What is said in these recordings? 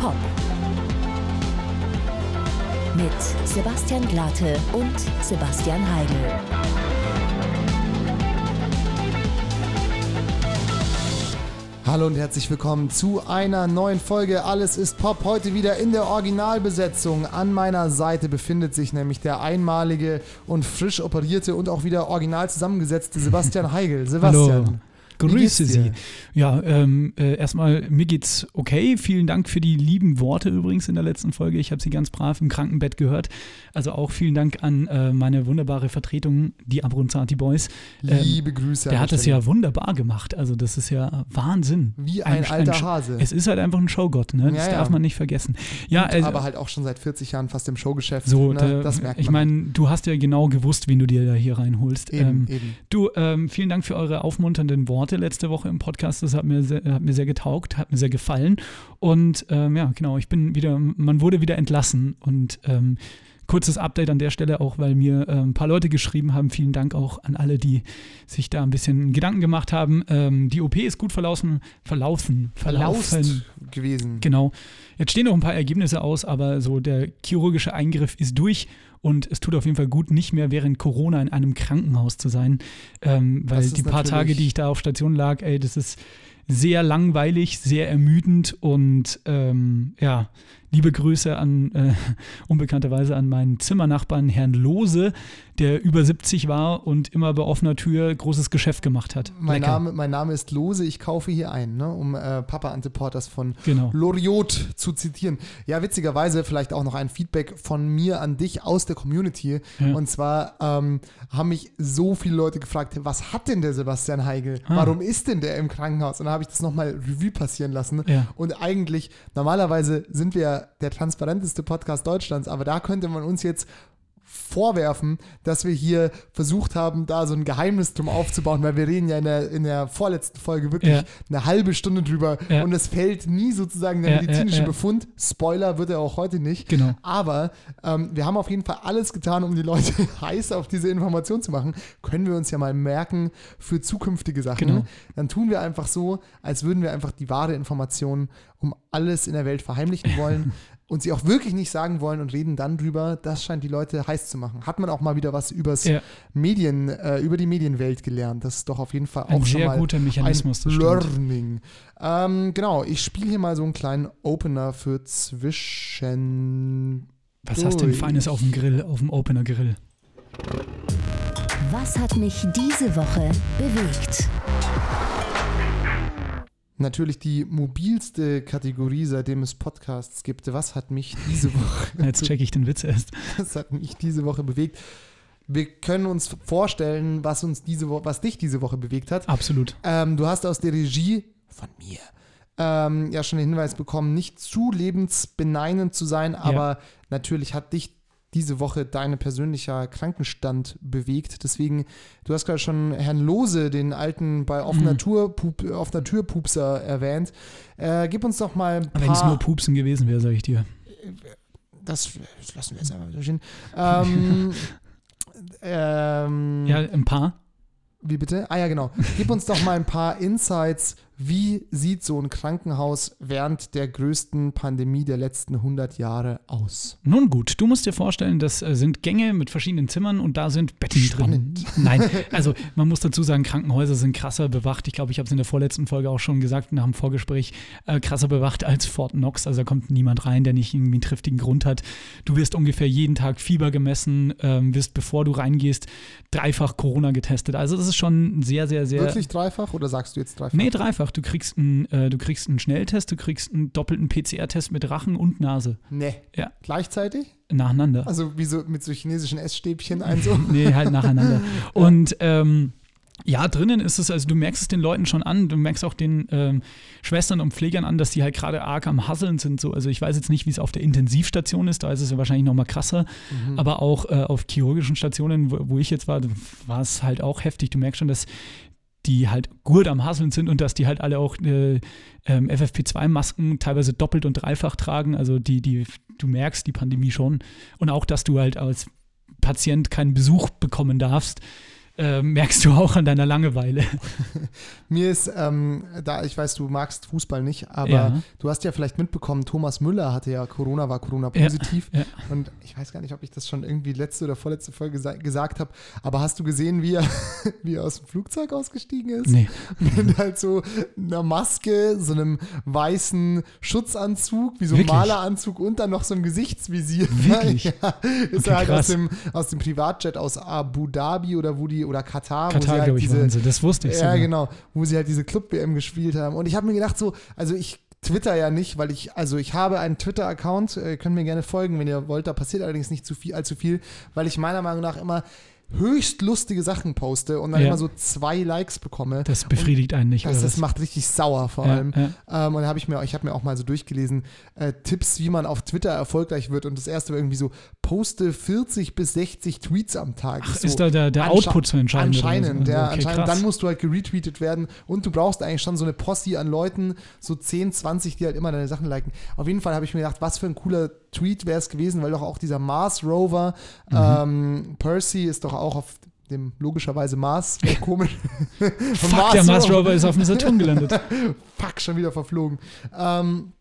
Pop. Mit Sebastian Glate und Sebastian Heidel. Hallo und herzlich willkommen zu einer neuen Folge Alles ist Pop. Heute wieder in der Originalbesetzung. An meiner Seite befindet sich nämlich der einmalige und frisch operierte und auch wieder original zusammengesetzte Sebastian Heigel. Sebastian. Hallo. Grüße Sie. Ja, ähm, äh, erstmal, mir geht's okay. Vielen Dank für die lieben Worte übrigens in der letzten Folge. Ich habe sie ganz brav im Krankenbett gehört. Also auch vielen Dank an äh, meine wunderbare Vertretung, die Abronzati Boys. Ähm, Liebe Grüße. Der hat das ja wunderbar gemacht. Also das ist ja Wahnsinn. Wie ein, ein alter ein Hase. Es ist halt einfach ein Showgott, ne? Das ja, darf ja. man nicht vergessen. Ja, Und, also, aber halt auch schon seit 40 Jahren fast im Showgeschäft. So, ne? das merkt man. Ich meine, du hast ja genau gewusst, wen du dir da hier reinholst. Eben, ähm, eben. Du, ähm, vielen Dank für eure aufmunternden Worte letzte Woche im Podcast. Das hat mir sehr, hat mir sehr getaugt, hat mir sehr gefallen. Und ähm, ja, genau, ich bin wieder, man wurde wieder entlassen und ähm, kurzes Update an der Stelle auch, weil mir äh, ein paar Leute geschrieben haben. Vielen Dank auch an alle, die sich da ein bisschen Gedanken gemacht haben. Ähm, die OP ist gut verlaufen, verlaufen, verlaufen gewesen. Genau. Jetzt stehen noch ein paar Ergebnisse aus, aber so der chirurgische Eingriff ist durch und es tut auf jeden Fall gut, nicht mehr während Corona in einem Krankenhaus zu sein, ähm, weil die paar Tage, die ich da auf Station lag, ey, das ist sehr langweilig, sehr ermüdend und ähm, ja, liebe Grüße an äh, unbekannterweise an meinen Zimmernachbarn Herrn Lose, der über 70 war und immer bei offener Tür großes Geschäft gemacht hat. Mein, Name, mein Name ist Lose, ich kaufe hier ein, ne, um äh, Papa Antiportas von genau. Loriot zu zitieren. Ja, witzigerweise vielleicht auch noch ein Feedback von mir an dich aus der Community. Ja. Und zwar ähm, haben mich so viele Leute gefragt, was hat denn der Sebastian Heigel? Ah. Warum ist denn der im Krankenhaus? Und da habe ich das nochmal Revue passieren lassen. Ja. Und eigentlich, normalerweise sind wir der transparenteste Podcast Deutschlands, aber da könnte man uns jetzt vorwerfen, dass wir hier versucht haben, da so ein Geheimnis drum aufzubauen, weil wir reden ja in der, in der vorletzten Folge wirklich ja. eine halbe Stunde drüber ja. und es fällt nie sozusagen der medizinische Befund. Spoiler wird er auch heute nicht. Genau. Aber ähm, wir haben auf jeden Fall alles getan, um die Leute heiß auf diese Information zu machen. Können wir uns ja mal merken für zukünftige Sachen. Genau. Dann tun wir einfach so, als würden wir einfach die wahre Information um alles in der Welt verheimlichen wollen. und sie auch wirklich nicht sagen wollen und reden dann drüber, das scheint die Leute heiß zu machen. Hat man auch mal wieder was übers ja. Medien, äh, über die Medienwelt gelernt. Das ist doch auf jeden Fall auch ein schon sehr mal guter Mechanismus, ein Learning. Ähm, genau, ich spiele hier mal so einen kleinen Opener für zwischen. Was hast du denn Feines auf dem Grill, auf dem Opener-Grill? Was hat mich diese Woche bewegt? Natürlich die mobilste Kategorie, seitdem es Podcasts gibt. Was hat mich diese Woche. Jetzt checke ich den Witz erst. Was hat mich diese Woche bewegt? Wir können uns vorstellen, was uns diese Woche, was dich diese Woche bewegt hat. Absolut. Ähm, du hast aus der Regie von mir ähm, ja schon den Hinweis bekommen, nicht zu lebensbeneinend zu sein, aber ja. natürlich hat dich diese Woche dein persönlicher Krankenstand bewegt. Deswegen, du hast gerade schon Herrn Lose, den alten bei offener, mhm. Tour, Pup, offener Tür Pupser erwähnt. Äh, gib uns doch mal ein paar... Wenn es nur Pupsen gewesen wäre, sage ich dir. Das, das lassen wir jetzt einfach stehen. Ähm, ähm, ja, ein paar. Wie bitte? Ah ja, genau. Gib uns doch mal ein paar Insights wie sieht so ein Krankenhaus während der größten Pandemie der letzten 100 Jahre aus? Nun gut, du musst dir vorstellen, das äh, sind Gänge mit verschiedenen Zimmern und da sind Betten Spannend. drin. Nein, also man muss dazu sagen, Krankenhäuser sind krasser bewacht. Ich glaube, ich habe es in der vorletzten Folge auch schon gesagt, nach dem Vorgespräch, äh, krasser bewacht als Fort Knox. Also da kommt niemand rein, der nicht irgendwie einen triftigen Grund hat. Du wirst ungefähr jeden Tag Fieber gemessen, ähm, wirst, bevor du reingehst, dreifach Corona getestet. Also das ist schon sehr, sehr, sehr... Wirklich dreifach oder sagst du jetzt dreifach? Nee, dreifach einfach. Du kriegst, einen, äh, du kriegst einen Schnelltest, du kriegst einen doppelten PCR-Test mit Rachen und Nase. Nee. Ja. Gleichzeitig? Nacheinander. Also wie so mit so chinesischen Essstäbchen ein so? nee, halt nacheinander. Und ähm, ja, drinnen ist es, also du merkst es den Leuten schon an, du merkst auch den ähm, Schwestern und Pflegern an, dass die halt gerade arg am Hasseln sind. So. Also ich weiß jetzt nicht, wie es auf der Intensivstation ist, da ist es ja wahrscheinlich noch mal krasser, mhm. aber auch äh, auf chirurgischen Stationen, wo, wo ich jetzt war, war es halt auch heftig. Du merkst schon, dass die halt gut am Hasseln sind und dass die halt alle auch äh, ähm, FFP2-Masken teilweise doppelt und dreifach tragen. Also die, die, du merkst die Pandemie schon. Und auch, dass du halt als Patient keinen Besuch bekommen darfst. Äh, merkst du auch an deiner Langeweile. Mir ist, ähm, da ich weiß, du magst Fußball nicht, aber Ja. du hast ja vielleicht mitbekommen, Thomas Müller hatte ja Corona, war Corona positiv. ja. Und ich weiß gar nicht, ob ich das schon irgendwie letzte oder vorletzte Folge gesa gesagt habe, aber hast du gesehen, wie er, wie er aus dem Flugzeug ausgestiegen ist? Nee. Mit halt so einer Maske, so einem weißen Schutzanzug, wie so ein? Maleranzug und dann noch so ein Gesichtsvisier. Wirklich? Ja, ist Okay, er halt aus krass. dem, aus dem Privatjet aus Abu Dhabi oder wo die, oder Katar, wo sie Katar, halt glaube ich, diese. Das wusste ich ja, sogar. genau, wo sie halt diese Club-WM gespielt haben. Und ich habe mir gedacht, so, also ich Twitter ja nicht, weil ich, also ich habe einen Twitter-Account, äh, könnt mir gerne folgen, wenn ihr wollt. Da passiert allerdings nicht zu viel, allzu viel, weil ich meiner Meinung nach immer höchst lustige Sachen poste und dann Ja. immer so zwei Likes bekomme. Das befriedigt einen nicht. Das, das macht richtig sauer vor Ja, allem. ja. Ähm, und da habe ich mir, ich habe mir auch mal so durchgelesen, äh, Tipps, wie man auf Twitter erfolgreich wird. Und das erste war irgendwie so, poste 40 bis 60 Tweets am Tag. Ach, so, ist da der, der Output zu entscheiden? Anscheinend, so? ja, Okay, anscheinend. krass. Dann musst du halt geretweetet werden und du brauchst eigentlich schon so eine Posse an Leuten, so 10, 20, die halt immer deine Sachen liken. Auf jeden Fall habe ich mir gedacht, was für ein cooler Tweet wäre es gewesen, weil doch auch dieser Mars Rover, Mhm. ähm, Percy ist doch auch auf dem logischerweise Mars, komisch. Fuck, der Mars Rover ist auf dem Saturn gelandet. Fuck, schon wieder verflogen. Ähm,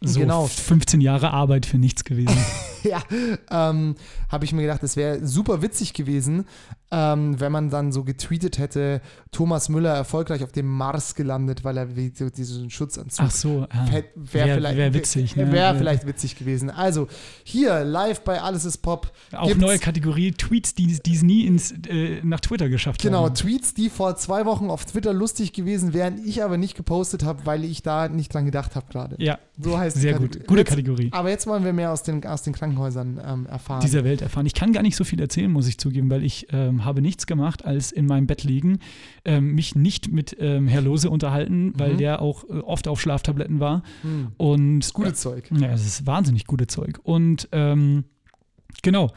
So Genau. 15 Jahre Arbeit für nichts gewesen. ja, ähm, habe ich mir gedacht, es wäre super witzig gewesen, ähm, wenn man dann so getweetet hätte, Thomas Müller erfolgreich auf dem Mars gelandet, weil er wie so diesen Schutzanzug Ach so, ja. Wäre Wär- vielleicht, wär witzig, ne? Wäre Ja. vielleicht witzig gewesen. Also, hier, live bei Alles ist Pop. Auch neue Kategorie Tweets, die es nie ins, äh, nach Twitter geschafft Genau, haben. Tweets, die vor zwei Wochen auf Twitter lustig gewesen wären, ich aber nicht gepostet habe, weil ich da nicht dran gedacht habe gerade. Ja, So heißt die sehr gut. Gute Jetzt- Kategorie. Aber jetzt wollen wir mehr aus den, aus den Krankenhäusern ähm, erfahren. dieser Welt erfahren. Ich kann gar nicht so viel erzählen, muss ich zugeben, weil ich ähm, habe nichts gemacht, als in meinem Bett liegen, ähm, mich nicht mit ähm, Herr Lose unterhalten, weil Mhm. der auch äh, oft auf Schlaftabletten war. Hm, Und das gute Zeug. Ja, es ist wahnsinnig gute Zeug. Und ähm, genau,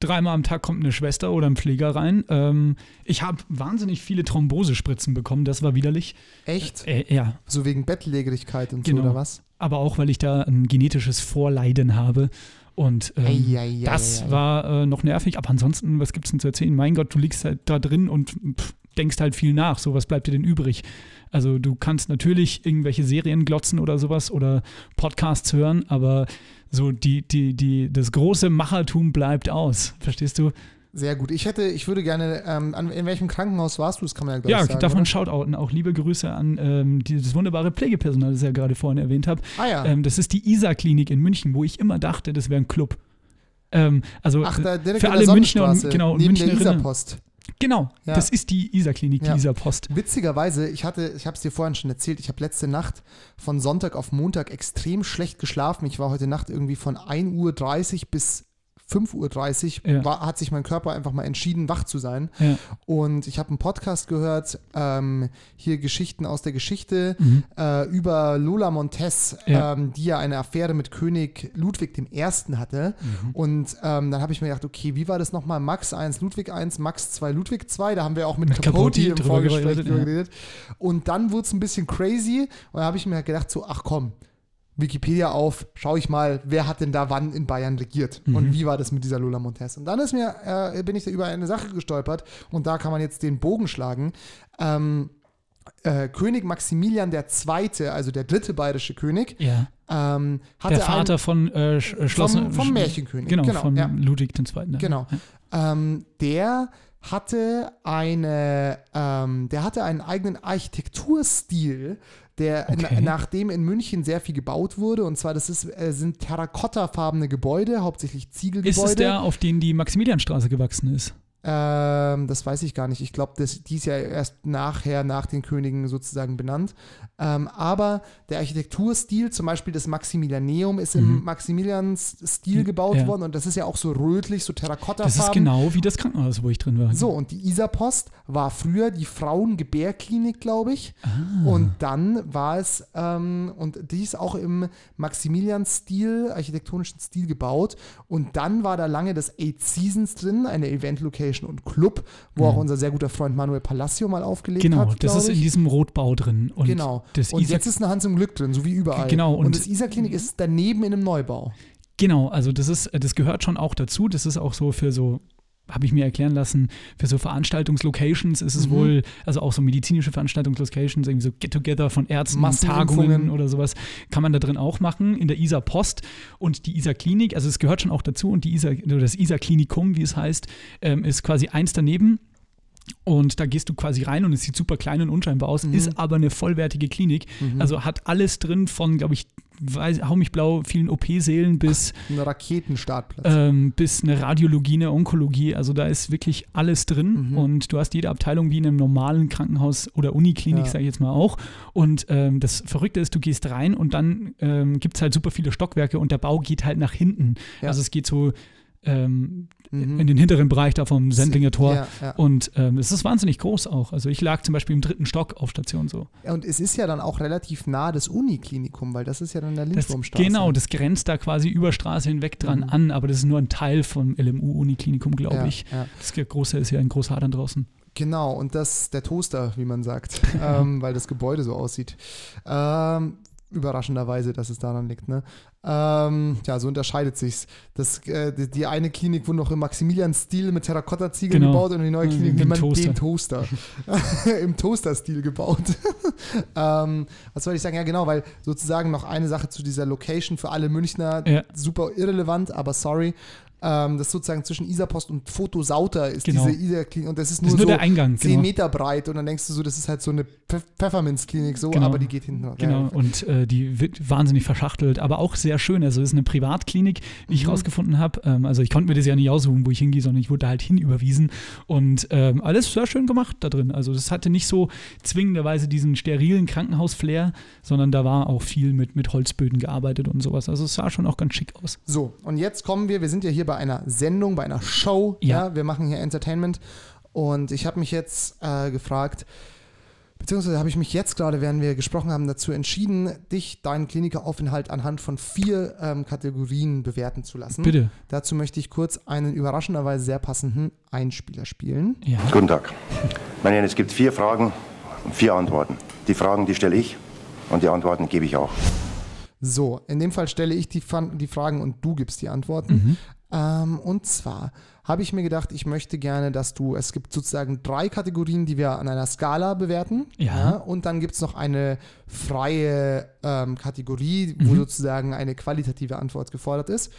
dreimal am Tag kommt eine Schwester oder ein Pfleger rein. Ähm, ich habe wahnsinnig viele Thrombosespritzen bekommen, das war widerlich. Echt? Äh, ja, So wegen Bettlägerigkeit und Genau. so, oder was? aber auch, weil ich da ein genetisches Vorleiden habe. Und ähm, Ei, ei, ei, das war äh, noch nervig. Aber ansonsten, was gibt es denn zu erzählen? Mein Gott, du liegst halt da drin und pff, denkst halt viel nach. So, was bleibt dir denn übrig? Also du kannst natürlich irgendwelche Serien glotzen oder sowas oder Podcasts hören, aber so die, die, die, das große Machertum bleibt aus. Verstehst du? Sehr gut. Ich hätte, ich würde gerne, ähm, an, in welchem Krankenhaus warst du? Das kann man ja gleich Ja, sagen. darf man shoutouten. Auch liebe Grüße an ähm, dieses wunderbare Pflegepersonal, das ich ja gerade vorhin erwähnt habe. Ah ja. Ähm, das ist die ISA-Klinik in München, wo ich immer dachte, das wäre ein Club. Ähm, also Ach, da direkt für alle der Münchner und genau, neben der Münchnerinnen. Isarpost. Genau, Ja. das ist die ISA-Klinik, die Ja. ISA-Post. Witzigerweise, ich hatte, ich habe es dir vorhin schon erzählt, ich habe letzte Nacht von Sonntag auf Montag extrem schlecht geschlafen. Ich war heute Nacht irgendwie von 1.30 Uhr bis 5.30 Uhr, Ja. war, hat sich mein Körper einfach mal entschieden, wach zu sein. Ja. Und ich habe einen Podcast gehört, ähm, hier Geschichten aus der Geschichte, Mhm. äh, über Lola Montez, Ja. ähm, die ja eine Affäre mit König Ludwig I. hatte. Mhm. Und ähm, dann habe ich mir gedacht, okay, wie war das nochmal? Max 1, Ludwig 1, Max 2, Ludwig 2. Da haben wir auch mit, Mit Capote, Capote im Vorgespräch geredet. Und dann wurde es ein bisschen crazy. Und da habe ich mir halt gedacht, so, ach komm, Wikipedia auf, schaue ich mal, wer hat denn da wann in Bayern regiert Mhm. und wie war das mit dieser Lola Montez. Und dann ist mir, äh, bin ich da über eine Sache gestolpert und da kann man jetzt den Bogen schlagen. Ähm, äh, König Maximilian II., also der dritte bayerische König, Ja. ähm, hatte Der Vater von äh, äh, Schloss. vom, vom Märchenkönig. Genau, von ja. Ludwig II. ne? Genau. Ähm, der hatte eine, ähm, der hatte einen eigenen Architekturstil, der Okay. na, nachdem in München sehr viel gebaut wurde. Und zwar, das ist, äh, sind terrakottafarbene Gebäude, hauptsächlich Ist Ziegelgebäude. es der, auf den die Maximilianstraße gewachsen ist? Ähm, das weiß ich gar nicht. Ich glaube, die ist ja erst nachher, nach den Königen sozusagen benannt. Ähm, aber der Architekturstil, zum Beispiel das Maximilianeum, ist im Mhm. Maximilians-Stil gebaut Ja. worden und das ist ja auch so rötlich, so Terrakottafarben. Das ist genau wie das Krankenhaus, wo ich drin war. So, und die Isarpost war früher die Frauengebärklinik, glaube ich. Ah. Und dann war es, ähm, und die ist auch im Maximilian-Stil, architektonischen Stil gebaut. Und dann war da lange das Eight Seasons drin, eine Event-Location und Club, wo auch unser sehr guter Freund Manuel Palacio mal aufgelegt Mhm. Genau, hat. das glaub ist in ich. diesem Rotbau drin. Und genau. Das und Isar- jetzt ist eine Hans im Glück drin, so wie überall. Genau, Und, und- das Isar-Klinik ist daneben in einem Neubau. Genau, also das ist, das gehört schon auch dazu. Das ist auch so für so habe ich mir erklären lassen, für so Veranstaltungslocations ist es Mhm. wohl, also auch so medizinische Veranstaltungslocations, irgendwie so Get-Together von Ärzten. Tagungen oder sowas, kann man da drin auch machen, in der ISA Post und die ISA Klinik, also es gehört schon auch dazu und die ISA, oder das ISA Klinikum, wie es heißt, ähm, ist quasi eins daneben. Und da gehst du quasi rein und es sieht super klein und unscheinbar aus, Mhm. ist aber eine vollwertige Klinik. Mhm. Also hat alles drin von, glaube ich, weiß, hau mich blau, vielen OP-Sälen bis Ein Raketenstartplatz. ähm, bis eine Radiologie, eine Onkologie. Also da ist wirklich alles drin Mhm. und du hast jede Abteilung wie in einem normalen Krankenhaus oder Uniklinik, Ja. sage ich jetzt mal auch. Und ähm, das Verrückte ist, du gehst rein und dann ähm, gibt es halt super viele Stockwerke und der Bau geht halt nach hinten. Ja. Also es geht so ähm, Mhm. in den hinteren Bereich da vom Sendlinger Tor. Ja, ja. Und ähm, es ist wahnsinnig groß auch. Also ich lag zum Beispiel im dritten Stock auf Station so. Und es ist ja dann auch relativ nah das Uniklinikum, weil das ist ja dann der Lindwurmstraße. genau, das grenzt da quasi über Straße hinweg dran Mhm. an, aber das ist nur ein Teil vom LMU-Uniklinikum, glaube ja, ich. Das große ist ja in Großhadern draußen. Genau, und das der Toaster, wie man sagt, ähm, weil das Gebäude so aussieht. Ähm, überraschenderweise, dass es daran liegt. Ne? Ähm, ja, so unterscheidet sich's. Das, äh, die, die eine Klinik wurde noch im Maximilian-Stil mit Terrakotta-Ziegeln Genau. gebaut und die neue Mhm, Klinik nennt man Toaster. den Toaster. Im Toaster-Stil gebaut. ähm, was soll ich sagen? Ja, genau, weil sozusagen noch eine Sache zu dieser Location für alle Münchner, Ja. super irrelevant, aber sorry. Ähm, das sozusagen zwischen Isapost und Fotosauter ist Genau. diese Isa-Klinik und das ist Das nur, ist nur so der Eingang. 10 Genau. Meter breit und dann denkst du so, das ist halt so eine Pfeff Pfefferminzklinik so, Genau. aber die geht hinten. Genau, Ja, und äh, die wird wahnsinnig verschachtelt, aber auch sehr schön. Also es ist eine Privatklinik, wie ich Mhm. rausgefunden habe. Ähm, also ich konnte mir das ja nicht aussuchen, wo ich hingehe, sondern ich wurde da halt hinüberwiesen. Und ähm, alles sehr schön gemacht da drin. Also das hatte nicht so zwingenderweise diesen sterilen Krankenhaus-Flair, sondern da war auch viel mit, mit Holzböden gearbeitet und sowas. Also es sah schon auch ganz schick aus. So, und jetzt kommen wir, wir sind ja hier bei einer Sendung, bei einer Show, ja, Ja. wir machen hier Entertainment und ich habe mich jetzt äh, gefragt, beziehungsweise habe ich mich jetzt gerade, während wir gesprochen haben, dazu entschieden, dich, deinen Klinikeraufenthalt anhand von vier ähm, Kategorien bewerten zu lassen. Bitte. Dazu möchte ich kurz einen überraschenderweise sehr passenden Einspieler spielen. Ja. Guten Tag. Meine Herren, es gibt vier Fragen und vier Antworten. Die Fragen, die stelle ich und die Antworten gebe ich auch. So, in dem Fall stelle ich die, die Fragen und du gibst die Antworten. Mhm. Ähm, und zwar habe ich mir gedacht, ich möchte gerne, dass du, es gibt sozusagen drei Kategorien, die wir an einer Skala bewerten. Ja. und dann gibt es noch eine freie ähm, Kategorie, wo Mhm. sozusagen eine qualitative Antwort gefordert ist.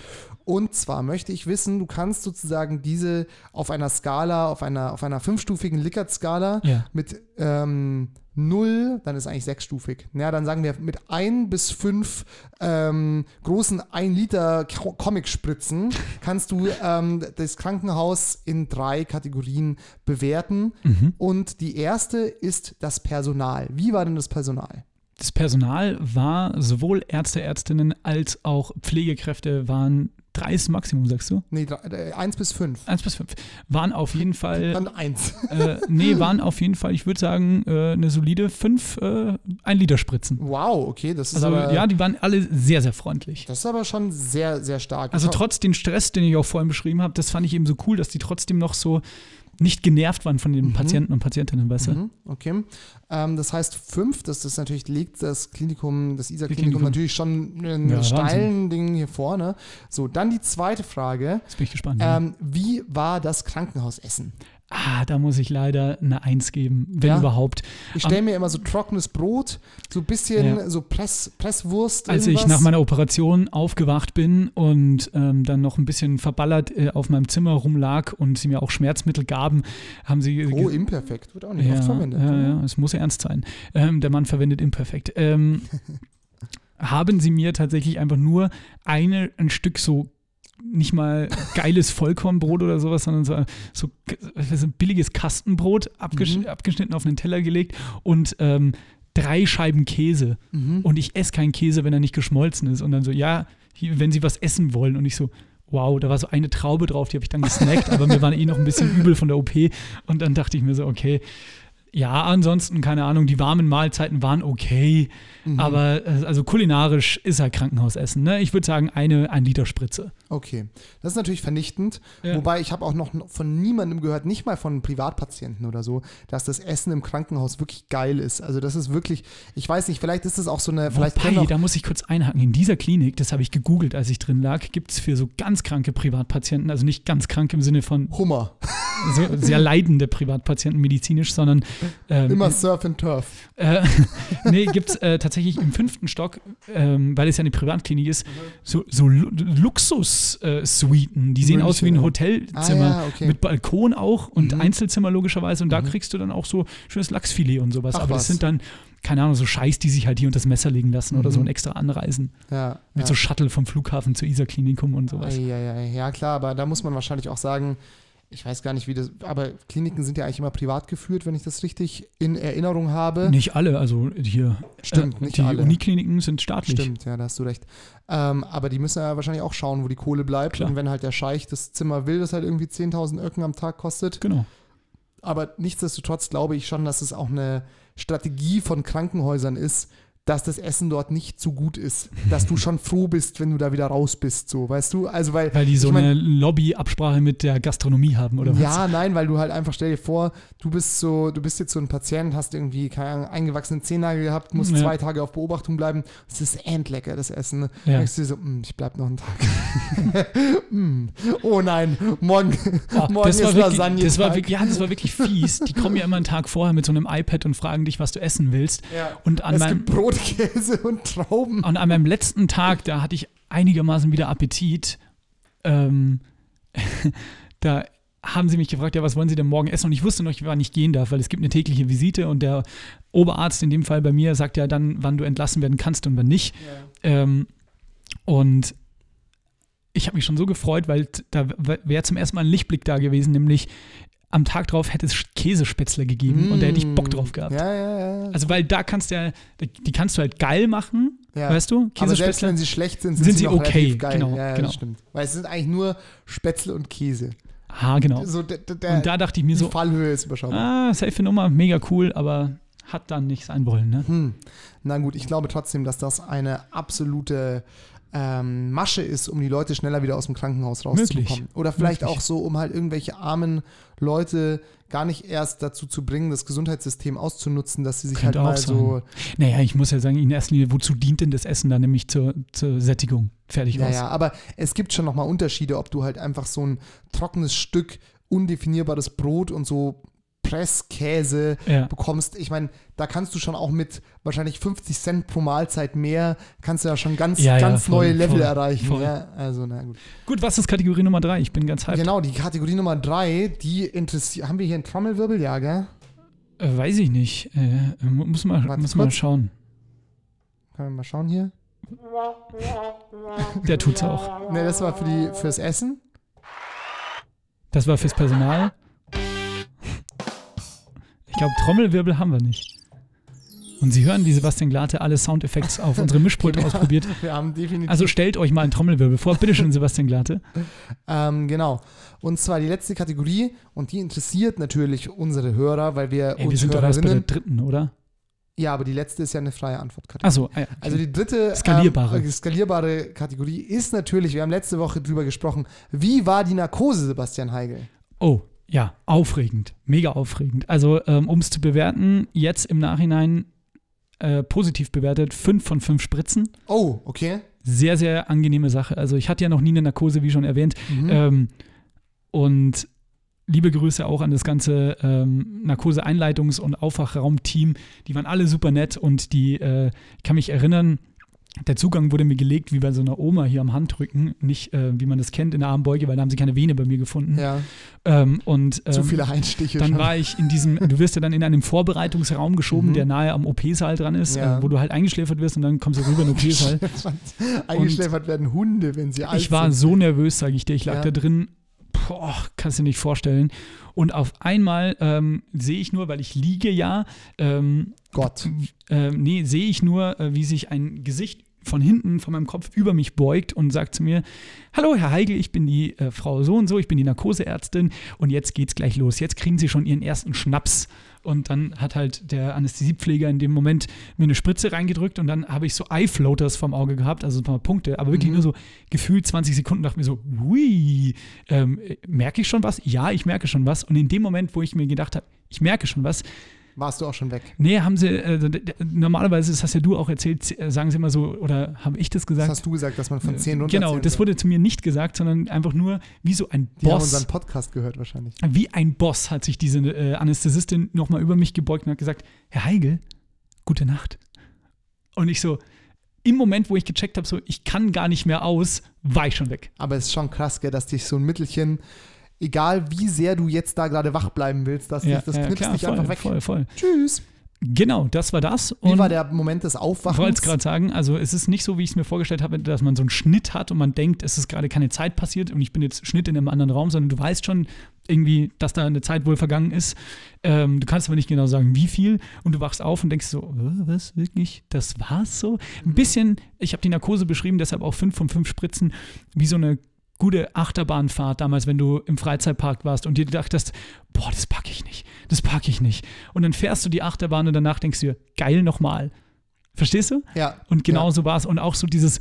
Und zwar möchte ich wissen, du kannst sozusagen diese auf einer Skala, auf einer, auf einer fünfstufigen Likert-Skala Ja. mit ähm, 0, dann ist eigentlich sechsstufig. Ja, dann sagen wir mit 1 bis 5 ähm, großen 1 Liter Comic-Spritzen kannst du ähm, das Krankenhaus in drei Kategorien bewerten. Mhm. Und die erste ist das Personal. Wie war denn das Personal? Das Personal war sowohl Ärzte, Ärztinnen als auch Pflegekräfte waren drei ist Maximum, sagst du? Nee, 1 bis 5. Eins bis fünf. Waren auf jeden Fall, Dann 1. äh, nee, waren auf jeden Fall, ich würde sagen, äh, eine solide fünf äh, ein Liter Spritzen. Wow, okay, das ist, Also aber, ja, die waren alle sehr, sehr freundlich. das ist aber schon sehr, sehr stark. Also trotz den Stress, den ich auch vorhin beschrieben habe, das fand ich eben so cool, dass die trotzdem noch so nicht genervt waren von den Mhm. Patienten und Patientinnen, weißt du? Mhm, okay. Ähm, das heißt, fünf, das ist natürlich, legt das Klinikum, das ISA-Klinikum Klinikum. natürlich schon einen Ja, steilen Ding hier vorne. So, dann die zweite Frage. Jetzt bin ich gespannt. ja. Ähm, wie war das Krankenhausessen? Ah, da muss ich leider eine Eins geben, wenn Ja? überhaupt. Ich stelle mir immer so trockenes Brot, so ein bisschen Ja. so Press, Presswurst. Als ich irgendwas. nach meiner Operation aufgewacht bin und ähm, dann noch ein bisschen verballert äh, auf meinem Zimmer rumlag und sie mir auch Schmerzmittel gaben, haben sie. Oh, imperfekt, wird auch nicht ja, oft verwendet. ja, ja, es muss ernst sein. Ähm, der Mann verwendet imperfekt. Ähm, haben sie mir tatsächlich einfach nur eine, ein Stück so nicht mal geiles Vollkornbrot oder sowas, sondern so, so, so ein billiges Kastenbrot abgesch Mhm. abgeschnitten auf einen Teller gelegt und ähm, drei Scheiben Käse. Mhm. Und ich esse keinen Käse, wenn er nicht geschmolzen ist. Und dann so, ja, hier, wenn Sie was essen wollen. Und ich so, wow, da war so eine Traube drauf, die habe ich dann gesnackt, aber mir war eh noch ein bisschen übel von der OP. Und dann dachte ich mir so, okay, Ja, ansonsten, keine Ahnung, die warmen Mahlzeiten waren okay, Mhm. aber äh, also kulinarisch ist halt Krankenhausessen. Ne? Ich würde sagen, eine ein Liter Spritze. Okay, das ist natürlich vernichtend. Ja. Wobei ich habe auch noch von niemandem gehört, nicht mal von Privatpatienten oder so, dass das Essen im Krankenhaus wirklich geil ist. Also das ist wirklich, ich weiß nicht, vielleicht ist es auch so eine, vielleicht Wobei, auch, da muss ich kurz einhaken. In dieser Klinik, das habe ich gegoogelt, als ich drin lag, gibt es für so ganz kranke Privatpatienten, also nicht ganz krank im Sinne von Hummer, so sehr leidende Privatpatienten medizinisch, sondern ähm, immer Surf and Turf. Äh, nee, gibt es äh, tatsächlich im fünften Stock, ähm, weil es ja eine Privatklinik ist, so, so Lu- Luxus-Suiten. die sehen aus wie ein München. Hotelzimmer Ah, ja, okay. mit Balkon auch und Mhm. Einzelzimmer logischerweise. Und da kriegst du dann auch so schönes Lachsfilet und sowas. Ach, Aber das was. sind dann, keine Ahnung, so Scheiß, die sich halt hier unter das Messer legen lassen oder Mhm. so und extra anreisen. Ja, Mit ja. so Shuttle vom Flughafen zur Isar-Klinikum und sowas. Ja, ja, ja, klar, aber da muss man wahrscheinlich auch sagen, ich weiß gar nicht, wie das, aber Kliniken sind ja eigentlich immer privat geführt, wenn ich das richtig in Erinnerung habe. Nicht alle, also hier. Stimmt, äh, nicht die alle. Unikliniken sind staatlich. Stimmt, ja, da hast du recht. Ähm, aber die müssen ja wahrscheinlich auch schauen, wo die Kohle bleibt. Klar. Und wenn halt der Scheich das Zimmer will, das halt irgendwie 10.000 Öcken am Tag kostet. Genau. Aber nichtsdestotrotz glaube ich schon, dass es auch eine Strategie von Krankenhäusern ist, dass das Essen dort nicht so gut ist. Dass du schon froh bist, wenn du da wieder raus bist, so, weißt du? Also, weil. Weil die so ich mein, eine Lobbyabsprache mit der Gastronomie haben, oder was? Ja, nein, weil du halt einfach, stell dir vor, du bist so, du bist jetzt so ein Patient, hast irgendwie keine Ahnung, eingewachsenen Zehennagel gehabt, musst Ja. zwei Tage auf Beobachtung bleiben. Es ist endlecker, das Essen. Ja. Dann denkst du dir so, "Mm, ich bleib noch einen Tag. Mm. Oh nein, morgen, Oh, morgen das, war ist wirklich, Lasagne. das, war wirklich, ja, das war wirklich fies. Die kommen ja immer einen Tag vorher mit so einem iPad und fragen dich, was du essen willst. ja. Und an, Es meinem, Brot, Käse und Trauben. und an meinem letzten Tag, da hatte ich einigermaßen wieder Appetit. Ähm, da haben sie mich gefragt, ja, was wollen Sie denn morgen essen? Und ich wusste noch, wann ich gehen darf, weil es gibt eine tägliche Visite und der Oberarzt in dem Fall bei mir sagt ja dann, wann du entlassen werden kannst und wann nicht. Ähm, und ich habe mich schon so gefreut, weil da wäre zum ersten Mal ein Lichtblick da gewesen, nämlich am Tag drauf hätte es Käsespätzle gegeben und da hätte ich Bock drauf gehabt. Mm. Ja, ja, ja. Also weil da kannst du ja, die kannst du halt geil machen, ja. weißt du? Aber selbst Käsespätzle. wenn sie schlecht sind, sind, Sind sie, sie okay, relativ geil. genau, ja, ja, genau. stimmt. Weil es sind eigentlich nur Spätzle und Käse. Ah, genau. So, der, der, Und da dachte ich mir so, Fallhöhe ist überschaubar. ah, safe Nummer, mega cool, aber hat dann nicht sein wollen, ne? Hm. Na gut, ich glaube trotzdem, dass das eine absolute ähm, Masche ist, um die Leute schneller wieder aus dem Krankenhaus rauszubekommen. Möglich. Oder vielleicht Möglich. auch so, um halt irgendwelche armen Leute gar nicht erst dazu zu bringen, das Gesundheitssystem auszunutzen, dass sie sich Könnte halt auch mal so. Naja, ich muss ja sagen, in erster Linie, wozu dient denn das Essen dann nämlich zur, zur Sättigung? Fertig Ja, aus. ja, aber es gibt schon nochmal Unterschiede, ob du halt einfach so ein trockenes Stück, undefinierbares Brot und so Presskäse Ja. bekommst. Ich meine, da kannst du schon auch mit wahrscheinlich 50 Cent pro Mahlzeit mehr, kannst du ja schon ganz, Ja, ja, ganz voll, neue Level voll, erreichen. voll. Ja, also, na gut. Gut, was ist Kategorie Nummer drei? Ich bin ganz hyped. Genau, die Kategorie Nummer drei, die interessiert. Haben wir hier einen Trommelwirbel? Ja, gell? Äh, weiß ich nicht. Äh, mu- muss mal, Warte muss mal schauen. Können wir mal schauen hier? Der tut's auch. Ne, das war für die, fürs Essen. Das war fürs Personal. Ich glaube, Trommelwirbel haben wir nicht. Und Sie hören, wie Sebastian Glate alle Soundeffekte auf unserem Mischpult Genau. ausprobiert. Wir haben definitiv. Also stellt euch mal einen Trommelwirbel vor. Bitte schön, Sebastian Glate. Ähm, genau. Und zwar die letzte Kategorie, und die interessiert natürlich unsere Hörer, weil wir Ey, wir uns sind doch erst bei der Hörerinnen. dritten, oder? Ja, aber die letzte ist ja eine freie Antwortkategorie. Achso, ah ja. Also die dritte Skalierbare. Ähm, skalierbare Kategorie ist natürlich, wir haben letzte Woche drüber gesprochen, wie war die Narkose, Sebastian Heigel? Oh, ja, aufregend. Mega aufregend. Also, ähm, um es zu bewerten, jetzt im Nachhinein äh, positiv bewertet, 5 von 5 Spritzen. Oh, okay. Sehr, sehr angenehme Sache. Also, ich hatte ja noch nie eine Narkose, wie schon erwähnt. Mhm. Ähm, und liebe Grüße auch an das ganze ähm, Narkose-Einleitungs- und Aufwachraum-Team. Die waren alle super nett und die, äh, ich kann mich erinnern, der Zugang wurde mir gelegt wie bei so einer Oma hier am Handrücken, nicht äh, wie man das kennt in der Armbeuge, weil da haben sie keine Vene bei mir gefunden. ja, Ähm, und ähm, zu viele Einstiche dann schon. war ich in diesem, du wirst ja dann in einem Vorbereitungsraum geschoben, Mhm. der nahe am OP-Saal dran ist, Ja. äh, wo du halt eingeschläfert wirst und dann kommst du rüber in den OP-Saal. Eingeschläfert werden Hunde, wenn sie alt Ich war sind. so nervös, sage ich dir. Ich lag Ja. da drin, boah, kannst du dir nicht vorstellen. Und auf einmal ähm, sehe ich nur, weil ich liege ja, ähm, Gott. ähm, nee, sehe ich nur, äh, wie sich ein Gesicht von hinten, von meinem Kopf über mich beugt und sagt zu mir, hallo Herr Heigel, ich bin die äh, Frau so und so, ich bin die Narkoseärztin und jetzt geht's gleich los. Jetzt kriegen Sie schon Ihren ersten Schnaps. Und dann hat halt der Anästhesiepfleger in dem Moment mir eine Spritze reingedrückt und dann habe ich so Eye-Floaters vom Auge gehabt, also ein paar Punkte, aber wirklich Mhm. nur so gefühlt 20 Sekunden, dachte mir so, hui, ähm, merke ich schon was? Ja, ich merke schon was. Und in dem Moment, wo ich mir gedacht habe, ich merke schon was, Warst du auch schon weg? Nee, haben sie, äh, normalerweise, das hast ja du auch erzählt, äh, sagen sie immer so, oder habe ich das Das gesagt? hast du gesagt, dass man von 10 runter genau, das wurde zu mir nicht gesagt, sondern einfach nur wie so ein Die haben Boss. unseren Podcast gehört wahrscheinlich. Wie ein Boss hat sich diese äh, Anästhesistin nochmal über mich gebeugt und hat gesagt, Herr Heigl, gute Nacht. Und ich so, im Moment, wo ich gecheckt habe, so, ich kann gar nicht mehr aus, war ich schon weg. Aber es ist schon krass, gell, dass dich so ein Mittelchen, egal wie sehr du jetzt da gerade wach bleiben willst, dass dich, das knipst dich voll, einfach weg. voll, voll. Tschüss. Genau, das war das. Wie Und war der Moment des Ich wollte es Aufwachens? gerade sagen, also es ist nicht so, wie ich es mir vorgestellt habe, dass man so einen Schnitt hat und man denkt, es ist gerade keine Zeit passiert und ich bin jetzt Schnitt in einem anderen Raum, sondern du weißt schon irgendwie, dass da eine Zeit wohl vergangen ist. Ähm, du kannst aber nicht genau sagen, wie viel und du wachst auf und denkst so, "Äh, was, wirklich, das war's so? Ein bisschen, ich habe die Narkose beschrieben, deshalb auch fünf von fünf Spritzen, wie so eine gute Achterbahnfahrt damals, wenn du im Freizeitpark warst und dir dachtest, boah, das packe ich nicht, das packe ich nicht. Und dann fährst du die Achterbahn und danach denkst du dir, geil nochmal. Verstehst du? Ja. Und genau Ja. so war es. Und auch so dieses,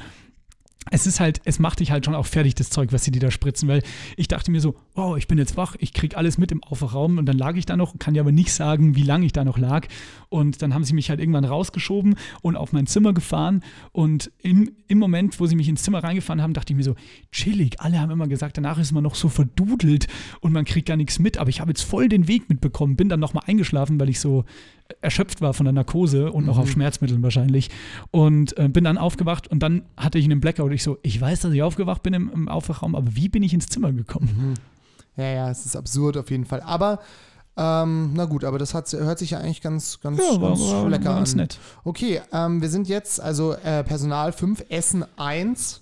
es ist halt, es macht dich halt schon auch fertig, das Zeug, was sie dir da spritzen, weil ich dachte mir so, oh, ich bin jetzt wach, ich krieg alles mit im Aufwachraum und dann lag ich da noch, kann dir aber nicht sagen, wie lange ich da noch lag. Und dann haben sie mich halt irgendwann rausgeschoben und auf mein Zimmer gefahren. Und im, im Moment, wo sie mich ins Zimmer reingefahren haben, dachte ich mir so, chillig. Alle haben immer gesagt, danach ist man noch so verdudelt und man kriegt gar nichts mit. Aber ich habe jetzt voll den Weg mitbekommen, bin dann nochmal eingeschlafen, weil ich so erschöpft war von der Narkose und noch auf Schmerzmitteln wahrscheinlich. Und äh, bin dann aufgewacht und dann hatte ich einen Blackout. Ich so, ich weiß, dass ich aufgewacht bin im, im Aufwachraum, aber wie bin ich ins Zimmer gekommen? Ja, ja, es ist absurd auf jeden Fall. Aber, ähm, na gut, aber das hat, hört sich ja eigentlich ganz, ganz, ganz lecker war ganz an. nett. Okay, ähm, wir sind jetzt, also äh, Personal 5, Essen 1.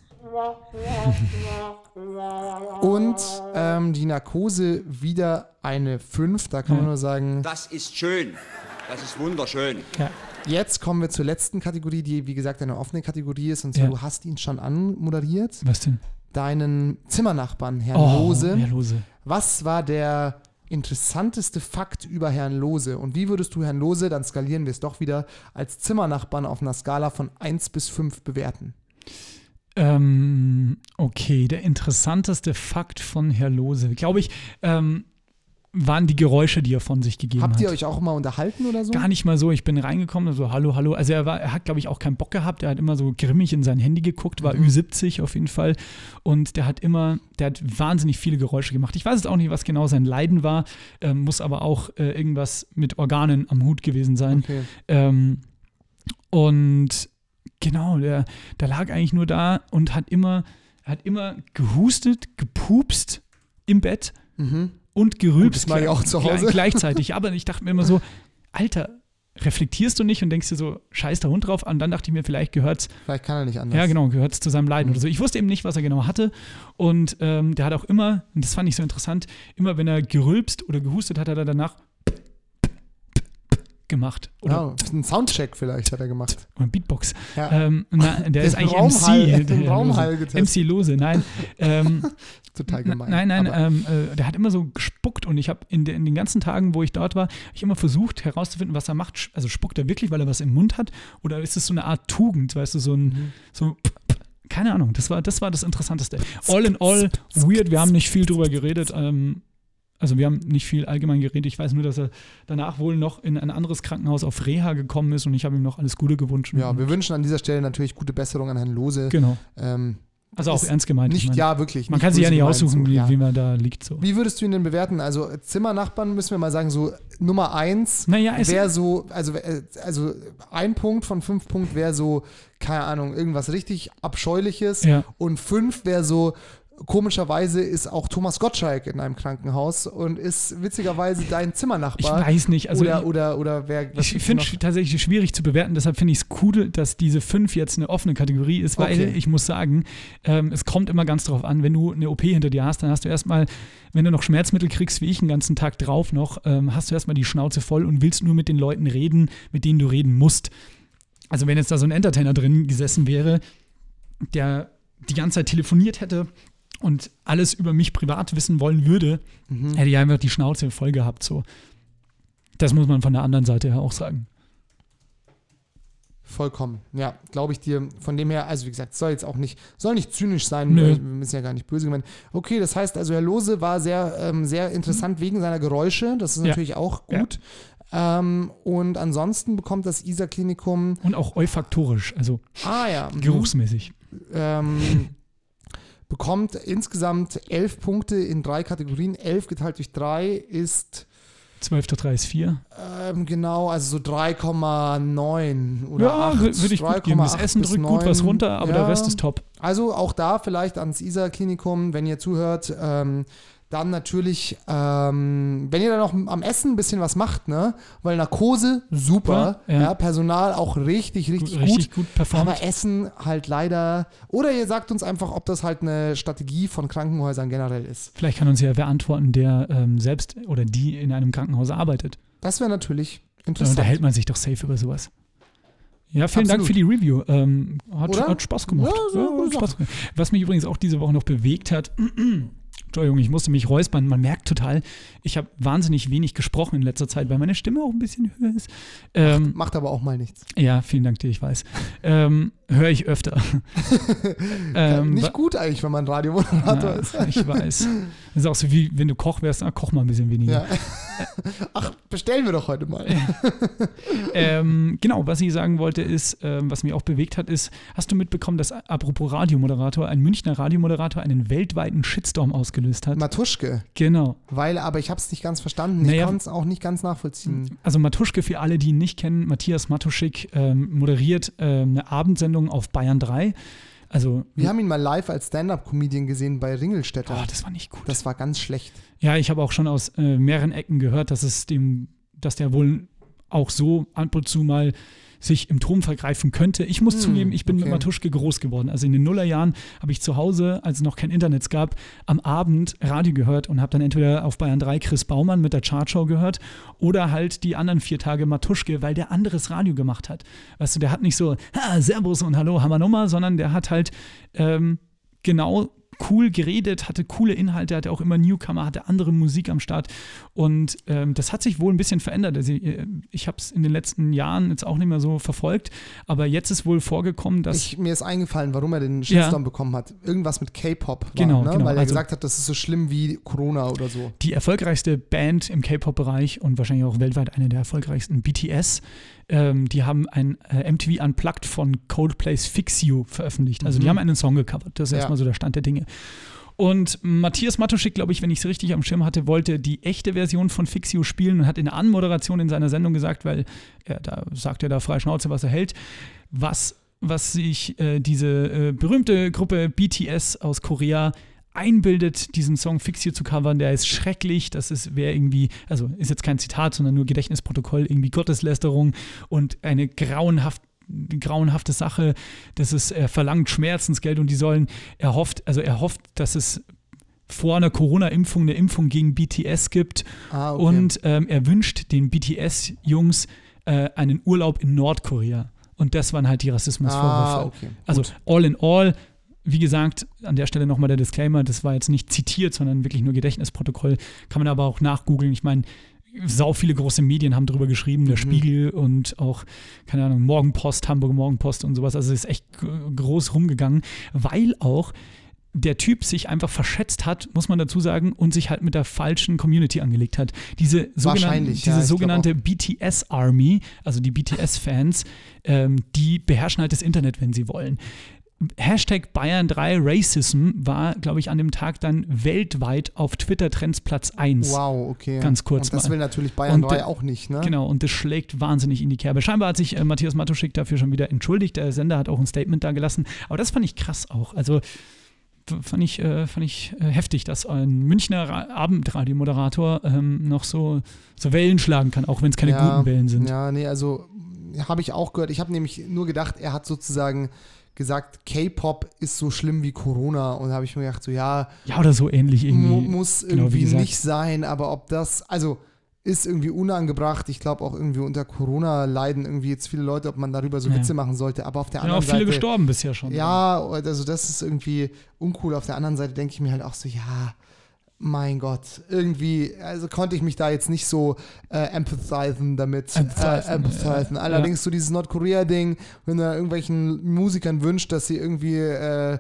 Und ähm, die Narkose wieder eine 5. Da kann man Ja. nur sagen, Das ist schön. Das ist wunderschön. Ja. jetzt kommen wir zur letzten Kategorie, die wie gesagt eine offene Kategorie ist. Und Ja. du hast ihn schon anmoderiert. Was denn? Deinen Zimmernachbarn, Herrn Oh, Lose. Herr Lose. Was war der interessanteste Fakt über Herrn Lose? Und wie würdest du Herrn Lose, dann skalieren wir es doch wieder, als Zimmernachbarn auf einer Skala von 1 bis 5 bewerten? Ähm, okay, der interessanteste Fakt von Herr Lose, glaube ich, ähm, waren die Geräusche, die er von sich gegeben Habt hat. ihr euch auch mal unterhalten oder so? Gar nicht mal so. Ich bin reingekommen, so hallo, hallo. Also er war, er hat, glaube ich, auch keinen Bock gehabt. Er hat immer so grimmig in sein Handy geguckt, war Mhm. Ü70 auf jeden Fall. Und der hat immer, der hat wahnsinnig viele Geräusche gemacht. Ich weiß jetzt auch nicht, was genau sein Leiden war, ähm, muss aber auch äh, irgendwas mit Organen am Hut gewesen sein. Okay. Ähm, und genau, der, der lag eigentlich nur da und hat immer, hat immer gehustet, gepupst im Bett Mhm. Und gerülpst. das mach ich auch zu Hause. Gleichzeitig. Aber ich dachte mir immer so, Alter, reflektierst du nicht und denkst dir so, scheiß der Hund drauf? Und dann dachte ich mir, vielleicht gehört's, Vielleicht kann er nicht anders. ja genau, gehört's zu seinem Leiden Mhm. oder so. Ich wusste eben nicht, was er genau hatte. Und ähm, der hat auch immer, und das fand ich so interessant, immer wenn er gerülpst oder gehustet hat, hat er danach gemacht. Oder, Ja, einen Soundcheck vielleicht hat er gemacht. oder Beatbox. Ja. Ähm, na, der ist eigentlich Raumhall- MC. der Raumhall getestet. MC Lose, nein. ähm, Total gemein. Nein, nein, ähm, äh, der hat immer so gespuckt und ich habe in, de, in den ganzen Tagen, wo ich dort war, ich immer versucht herauszufinden, was er macht. Also spuckt er wirklich, weil er was im Mund hat oder ist es so eine Art Tugend, weißt du, so ein, Mhm. so, keine Ahnung, das war, das war das Interessanteste. All in all, weird, wir haben nicht viel drüber geredet, ähm, also wir haben nicht viel allgemein geredet. Ich weiß nur, dass er danach wohl noch in ein anderes Krankenhaus auf Reha gekommen ist und ich habe ihm noch alles Gute gewünscht. ja, wir wünschen an dieser Stelle natürlich gute Besserung an Herrn Lose. genau. Ähm, Also auch ernst gemeint. ich nicht, ja, wirklich. man kann sich ja nicht aussuchen, so, wie, ja. wie man da liegt. So. Wie würdest du ihn denn bewerten? Also Zimmernachbarn müssen wir mal sagen, so Nummer eins Naja, wäre so, also, äh, also ein Punkt von fünf Punkten wäre so, keine Ahnung, irgendwas richtig Abscheuliches. Ja. Und fünf wäre so, komischerweise ist auch Thomas Gottschalk in einem Krankenhaus und ist witzigerweise dein Ich Zimmernachbar. weiß nicht. Also oder, ich- oder, oder wer. Ich finde es tatsächlich schwierig zu bewerten, deshalb finde ich es cool, dass diese fünf jetzt eine offene Kategorie ist, weil Okay. ich muss sagen, ähm, es kommt immer ganz drauf an, wenn du eine OP hinter dir hast, dann hast du erstmal, wenn du noch Schmerzmittel kriegst, wie ich einen ganzen Tag drauf noch, ähm, hast du erstmal die Schnauze voll und willst nur mit den Leuten reden, mit denen du reden musst. Also wenn jetzt da so ein Entertainer drin gesessen wäre, der die ganze Zeit telefoniert hätte und alles über mich privat wissen wollen würde, Mhm. hätte ich einfach die Schnauze voll gehabt. So. Das muss man von der anderen Seite her auch sagen. Vollkommen. Ja, glaube ich dir. Von dem her, also wie gesagt, soll jetzt auch nicht, soll nicht zynisch sein, weil wir müssen ja gar nicht böse gemeint. Okay, das heißt also, Herr Lose war sehr, ähm, sehr interessant wegen seiner Geräusche. Das ist Ja. natürlich auch gut. Ähm, und ansonsten bekommt das ISA-Klinikum, Und auch olfaktorisch, also ah ja, mhm, geruchsmäßig. ähm, bekommt insgesamt elf Punkte in drei Kategorien. Elf geteilt durch drei ist 12 durch 3 ist 4. ähm, genau, also so 3,9 oder Ja, 8. wür- würde ich gut geben. Das 3,8 Essen drückt gut was 9. runter, aber der Ja. Rest ist top. Also auch da vielleicht ans ISA-Klinikum, wenn ihr zuhört, ähm, dann natürlich, ähm, wenn ihr dann noch am Essen ein bisschen was macht, ne? Weil Narkose, super. Ja, Ja, ja. Personal auch richtig, richtig, Richtig gut. gut performt. Aber Essen halt leider. Oder ihr sagt uns einfach, ob das halt eine Strategie von Krankenhäusern generell ist. Vielleicht kann uns ja wer antworten, der ähm, selbst oder die in einem Krankenhaus arbeitet. Das wäre natürlich Da interessant. unterhält man sich doch safe über sowas. Ja, vielen Dank Absolut. für die Review. Ähm, hat, hat Spaß gemacht. Ja, so, hat Spaß gemacht. Was mich übrigens auch diese Woche noch bewegt hat, Entschuldigung, ich musste mich räuspern. Man merkt total, ich habe wahnsinnig wenig gesprochen in letzter Zeit, weil meine Stimme auch ein bisschen höher ist. Ähm, Macht aber auch mal nichts. ja, vielen Dank dir, ich weiß. Ähm, Höre ich öfter. ähm, Nicht gut eigentlich, wenn man Radiomoderator ist. ich weiß. Das ist auch so wie, wenn du Koch wärst, ah, koch mal ein bisschen weniger. Ja. Ach, bestellen wir doch heute mal. Ähm, genau, was ich sagen wollte ist, ähm, was mich auch bewegt hat, ist, hast du mitbekommen, dass apropos Radiomoderator, ein Münchner Radiomoderator einen weltweiten Shitstorm ausgelöst hat? Matuschke, genau. weil, aber ich habe es nicht ganz verstanden. Naja. ich konnte es auch nicht ganz nachvollziehen. Also Matuschke, für alle, die ihn nicht kennen, Matthias Matuschik ähm, moderiert ähm, eine Abendsendung auf Bayern 3. Also, Wir haben ihn mal live als Stand-Up-Comedian gesehen bei Ringelstädter. oh, das war nicht gut. das war ganz schlecht. Ja, ich habe auch schon aus äh, mehreren Ecken gehört, dass es dem, dass der wohl auch so ab und zu mal sich im Turm vergreifen könnte. Ich muss Hm, zugeben, ich bin mit okay. Matuschke groß geworden. Also in den Nullerjahren habe ich zu Hause, als es noch kein Internet gab, am Abend Radio gehört und habe dann entweder auf Bayern 3 Chris Baumann mit der Chartshow gehört oder halt die anderen vier Tage Matuschke, weil der anderes Radio gemacht hat. Weißt du, der hat nicht so, ha, Servus und Hallo, Hammer Nummer, sondern der hat halt ähm, genau cool geredet, hatte coole Inhalte, hatte auch immer Newcomer, hatte andere Musik am Start und ähm, das hat sich wohl ein bisschen verändert. Also, äh, ich habe es in den letzten Jahren jetzt auch nicht mehr so verfolgt, aber jetzt ist wohl vorgekommen, dass Ich, mir ist eingefallen, warum er den Shitstorm bekommen hat. Irgendwas mit K-Pop. Genau, ne? genau. Weil er Also- gesagt hat, das ist so schlimm wie Corona oder so. die erfolgreichste Band im K-Pop-Bereich und wahrscheinlich auch weltweit eine der erfolgreichsten, BTS, ähm, die haben ein äh, MTV Unplugged von Coldplay's Fix You veröffentlicht. Also die Mhm. haben einen Song gecovert. Das ist Ja. erstmal so der Stand der Dinge. Und Matthias Matuschik, glaube ich, wenn ich es richtig am Schirm hatte, wollte die echte Version von Fix You spielen und hat in der Anmoderation in seiner Sendung gesagt, weil er da sagt er da frei Schnauze, was er hält, was, was sich äh, diese äh, berühmte Gruppe BTS aus Korea einbildet, diesen Song Fix You zu covern, der ist schrecklich, das ist wäre irgendwie, also ist jetzt kein Zitat, sondern nur Gedächtnisprotokoll, irgendwie Gotteslästerung und eine grauenhaft grauenhafte Sache, das ist, er verlangt Schmerzensgeld und die sollen, er hofft, also er hofft, dass es vor einer Corona-Impfung eine Impfung gegen BTS gibt Ah, okay. und ähm, er wünscht den BTS-Jungs äh, einen Urlaub in Nordkorea. Und das waren halt die Rassismusvorwürfe. ah, okay. Also all in all, wie gesagt, an der Stelle nochmal der Disclaimer, das war jetzt nicht zitiert, sondern wirklich nur Gedächtnisprotokoll. Kann man aber auch nachgoogeln. Ich meine, sau viele große Medien haben drüber geschrieben, der Mhm. Spiegel und auch, keine Ahnung, Morgenpost, Hamburg Morgenpost und sowas. Also es ist echt groß rumgegangen, weil auch der Typ sich einfach verschätzt hat, muss man dazu sagen, und sich halt mit der falschen Community angelegt hat. Diese sogenannte, Wahrscheinlich, ja, diese glaub sogenannte BTS Army, also die BTS-Fans, ähm, die beherrschen halt das Internet, wenn sie wollen. Hashtag Bayern3 Racism war, glaube ich, an dem Tag dann weltweit auf Twitter-Trends Platz 1. Wow, okay. Ganz kurz Und das mal. will natürlich Bayern Und 3 der- auch nicht, ne? Genau, und das schlägt wahnsinnig in die Kerbe. Scheinbar hat sich äh, Matthias Matuschik dafür schon wieder entschuldigt. Der Sender hat auch ein Statement da gelassen. Aber das fand ich krass auch. Also fand ich, äh, fand ich äh, heftig, dass ein Münchner Ra Abendradiomoderator ähm, noch so, so Wellen schlagen kann, auch wenn es keine ja, guten Wellen sind. Ja, nee, also habe ich auch gehört. Ich habe nämlich nur gedacht, er hat sozusagen gesagt, K-Pop ist so schlimm wie Corona. Und da habe ich mir gedacht, so ja, Ja, oder so ähnlich irgendwie. mu muss genau, wie irgendwie nicht sein, aber ob das, also ist irgendwie unangebracht. Ich glaube auch irgendwie unter Corona leiden irgendwie jetzt viele Leute, ob man darüber so Ja. Witze machen sollte. Aber auf der Sind auch anderen viele Seite. gestorben bisher schon. Ja, also das ist irgendwie uncool. Auf der anderen Seite denke ich mir halt auch so, ja, mein Gott, irgendwie, also konnte ich mich da jetzt nicht so äh, empathizen damit. Empathizen, äh, empathizen. ja. Allerdings so dieses Nordkorea-Ding, wenn du irgendwelchen Musikern wünscht, dass sie irgendwie äh,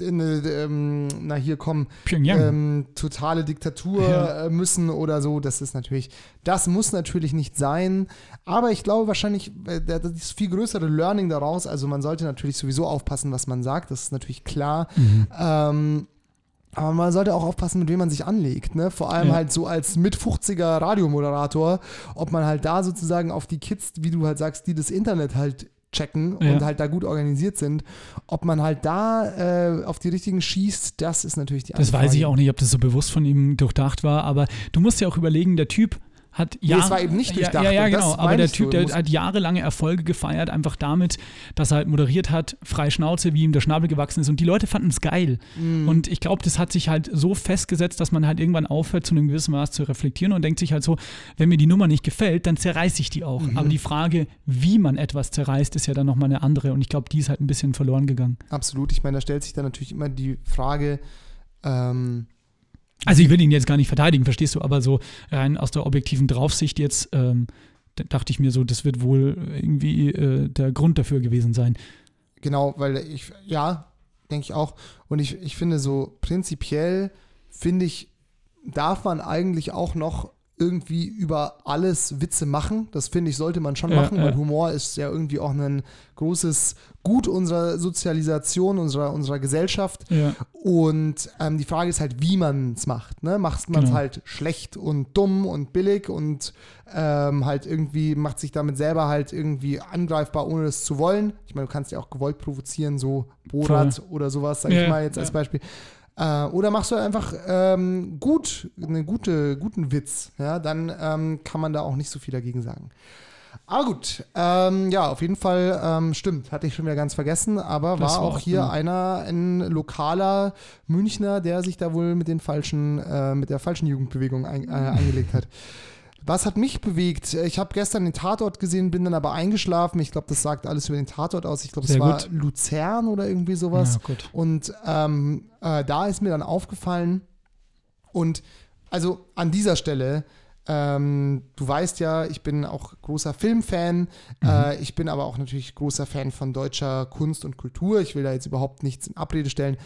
in eine, ähm, na hier kommen, ähm, totale Diktatur Ja. äh, müssen oder so, das ist natürlich, das muss natürlich nicht sein. Aber ich glaube wahrscheinlich, äh, da- das ist viel größere Learning daraus. Also man sollte natürlich sowieso aufpassen, was man sagt, das ist natürlich klar. Mhm. Ähm, aber man sollte auch aufpassen, mit wem man sich anlegt. Ne? Vor allem Ja. halt so als mit 50er Radiomoderator, ob man halt da sozusagen auf die Kids, wie du halt sagst, die das Internet halt checken Ja. und halt da gut organisiert sind, ob man halt da äh, auf die richtigen schießt, das ist natürlich die Das andere weiß ich auch nicht, ob das so bewusst von ihm durchdacht war, aber du musst ja auch überlegen, der Typ hat Nee, Jahre, es war eben nicht ja, durchdacht Ja, ja, das genau. Aber der Typ, der hat jahrelange Erfolge gefeiert, einfach damit, dass er halt moderiert hat, frei Schnauze, wie ihm der Schnabel gewachsen ist. Und die Leute fanden es geil. Mhm. Und ich glaube, das hat sich halt so festgesetzt, dass man halt irgendwann aufhört, zu einem gewissen Maß zu reflektieren und denkt sich halt so, wenn mir die Nummer nicht gefällt, dann zerreiße ich die auch. Mhm. Aber die Frage, wie man etwas zerreißt, ist ja dann nochmal eine andere. Und ich glaube, die ist halt ein bisschen verloren gegangen. Absolut. Ich meine, da stellt sich dann natürlich immer die Frage, ähm, Also ich will ihn jetzt gar nicht verteidigen, verstehst du, aber so rein aus der objektiven Draufsicht jetzt ähm, da dachte ich mir so, das wird wohl irgendwie äh, der Grund dafür gewesen sein. Genau, weil ich, ja, denke ich auch. Und ich, ich finde so prinzipiell, finde ich, darf man eigentlich auch noch irgendwie über alles Witze machen. Das finde ich, sollte man schon Ja, machen, ja. weil Humor ist ja irgendwie auch ein großes Gut unserer Sozialisation, unserer, unserer Gesellschaft. Ja. Und ähm, die Frage ist halt, wie man es macht. Ne? Macht man es Genau. halt schlecht und dumm und billig und ähm, halt irgendwie macht sich damit selber halt irgendwie angreifbar, ohne es zu wollen. Ich meine, du kannst ja auch gewollt provozieren, so Borat oder sowas, sag ich mal jetzt als. Beispiel. Äh, oder machst du einfach ähm, gut, einen gute, guten Witz, ja, dann ähm, kann man da auch nicht so viel dagegen sagen. Aber gut, ähm, ja, auf jeden Fall ähm, stimmt, hatte ich schon wieder ganz vergessen, aber Das war auch hier gut. einer, ein lokaler Münchner, der sich da wohl mit den falschen, äh, mit der falschen Jugendbewegung ein, äh, angelegt hat. Was hat mich bewegt? Ich habe gestern den Tatort gesehen, bin dann aber eingeschlafen. Ich glaube, das sagt alles über den Tatort aus. Ich glaube, es war gut. Luzern oder irgendwie sowas. Ja, gut. Und ähm, äh, da ist mir dann aufgefallen, und also an dieser Stelle, ähm, du weißt ja, ich bin auch großer Filmfan, äh, ich bin aber auch natürlich großer Fan von deutscher Kunst und Kultur. Ich will da jetzt überhaupt nichts in Abrede stellen,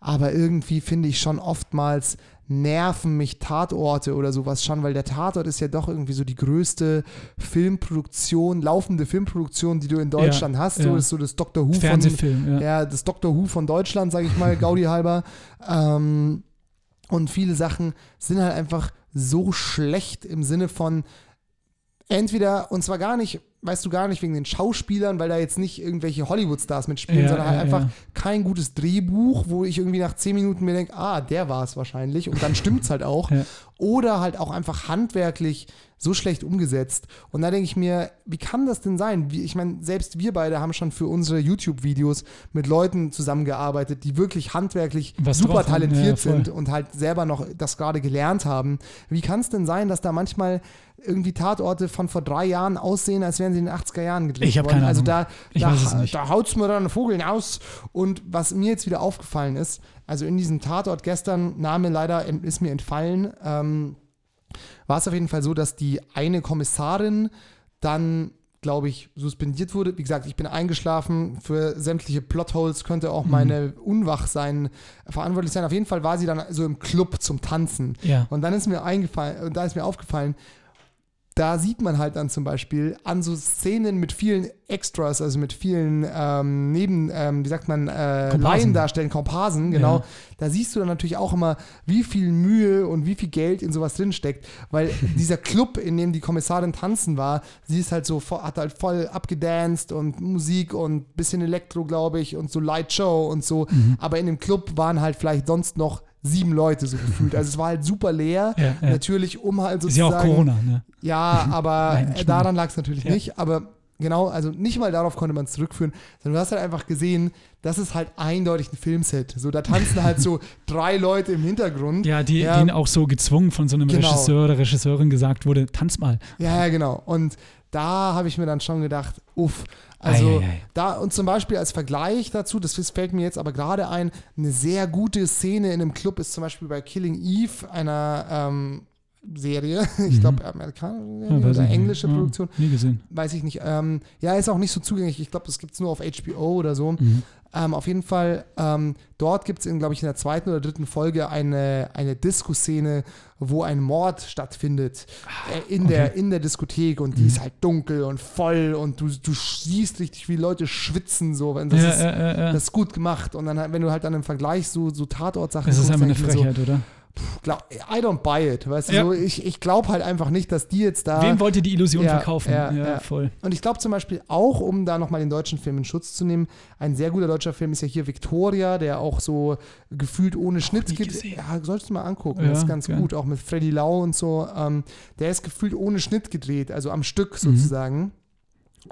aber irgendwie finde ich schon oftmals nerven mich Tatorte oder sowas schon, weil der Tatort ist ja doch irgendwie so die größte Filmproduktion, laufende Filmproduktion, die du in Deutschland hast. So ja. ist so das Dr. Who von, Fernsehfilm, ja. ja, das Doctor Who von Deutschland, sage ich mal, Gaudi halber. Ähm, und viele Sachen sind halt einfach so schlecht im Sinne von entweder, und zwar gar nicht, weißt du gar nicht wegen den Schauspielern, weil da jetzt nicht irgendwelche Hollywood-Stars mitspielen, Ja, sondern halt ja, einfach ja. kein gutes Drehbuch, wo ich irgendwie nach zehn Minuten mir denke, ah, der war es wahrscheinlich und dann stimmt's halt auch. Oder halt auch einfach handwerklich so schlecht umgesetzt. Und da denke ich mir, wie kann das denn sein? Wie, ich meine, selbst wir beide haben schon für unsere YouTube-Videos mit Leuten zusammengearbeitet, die wirklich handwerklich Was super talentiert Ja, sind und halt selber noch das gerade gelernt haben. Wie kann es denn sein, dass da manchmal irgendwie Tatorte von vor drei Jahren aussehen, als wären sie in den 80er Jahren gedreht Ich worden? keine Also da, Ich da, es da haut's mir dann ein Vogel aus. Und was mir jetzt wieder aufgefallen ist, also in diesem Tatort gestern, Name leider ist mir entfallen, ähm, war es auf jeden Fall so, dass die eine Kommissarin dann, glaube ich, suspendiert wurde. Wie gesagt, ich bin eingeschlafen. Für sämtliche Plotholes könnte auch meine Unwachsein verantwortlich sein. Auf jeden Fall war sie dann so im Club zum Tanzen. Ja. Und dann ist mir eingefallen, und da ist mir aufgefallen, da sieht man halt dann zum Beispiel an so Szenen mit vielen Extras, also mit vielen ähm, Neben, ähm, wie sagt man, äh, Komparsen. Laiendarstellern, Komparsen, genau. Ja. Da siehst du dann natürlich auch immer, wie viel Mühe und wie viel Geld in sowas drinsteckt, weil dieser Club, in dem die Kommissarin tanzen war, sie ist halt so, hat halt voll abgedanced und Musik und bisschen Elektro, glaube ich, und so Lightshow und so. Mhm. Aber in dem Club waren halt vielleicht sonst noch sieben Leute so gefühlt. Also es war halt super leer. Ja, ja. Natürlich, um halt Ist ja sozusagen. auch Corona, ne? Ja, aber Nein, äh, daran lag es natürlich Ja. nicht. Aber genau, also nicht mal darauf konnte man es zurückführen, sondern du hast halt einfach gesehen, das ist halt eindeutig ein Filmset. So, da tanzen halt so drei Leute im Hintergrund. Ja, die, Ja. denen auch so gezwungen von so einem Genau. Regisseur oder Regisseurin gesagt wurde, tanz mal. Ja, ja, genau. Und da habe ich mir dann schon gedacht, uff. Also Ei, ei, ei. da und zum Beispiel als Vergleich dazu, das fällt mir jetzt aber gerade ein, eine sehr gute Szene in einem Club ist zum Beispiel bei Killing Eve, einer ähm, Serie, ich glaube amerikanische Mhm. Ja, oder nicht. englische Ja, Produktion, Nie gesehen. weiß ich nicht. Ähm, ja, ist auch nicht so zugänglich. Ich glaube, das gibt es nur auf HBO oder so. Mhm. Ähm, auf jeden Fall, ähm, dort gibt es, glaube ich, in der zweiten oder dritten Folge eine, eine Disco-Szene, wo ein Mord stattfindet äh, in, der, in der Diskothek und die ist halt dunkel und voll und du, du siehst richtig, wie Leute schwitzen so. Das, ja, ist, ja, ja, das ist gut gemacht. Und dann, halt, wenn du halt dann im Vergleich so, so Tatort-Sachen Das ist einfach eine Frechheit, oder? Glaub, I don't buy it. Weißt du, Ja. so, ich, ich glaube halt einfach nicht, dass die jetzt da. Wem wollt ihr die Illusion Ja, verkaufen? ja, ja. voll. Und ich glaube zum Beispiel auch, um da nochmal den deutschen Film in Schutz zu nehmen, ein sehr guter deutscher Film ist ja hier Victoria, der auch so gefühlt ohne Schnitt gesehen. Ja, solltest du mal angucken, das ist ganz gern. gut, auch mit Freddy Lau und so. Ähm, der ist gefühlt ohne Schnitt gedreht, also am Mhm. Stück sozusagen.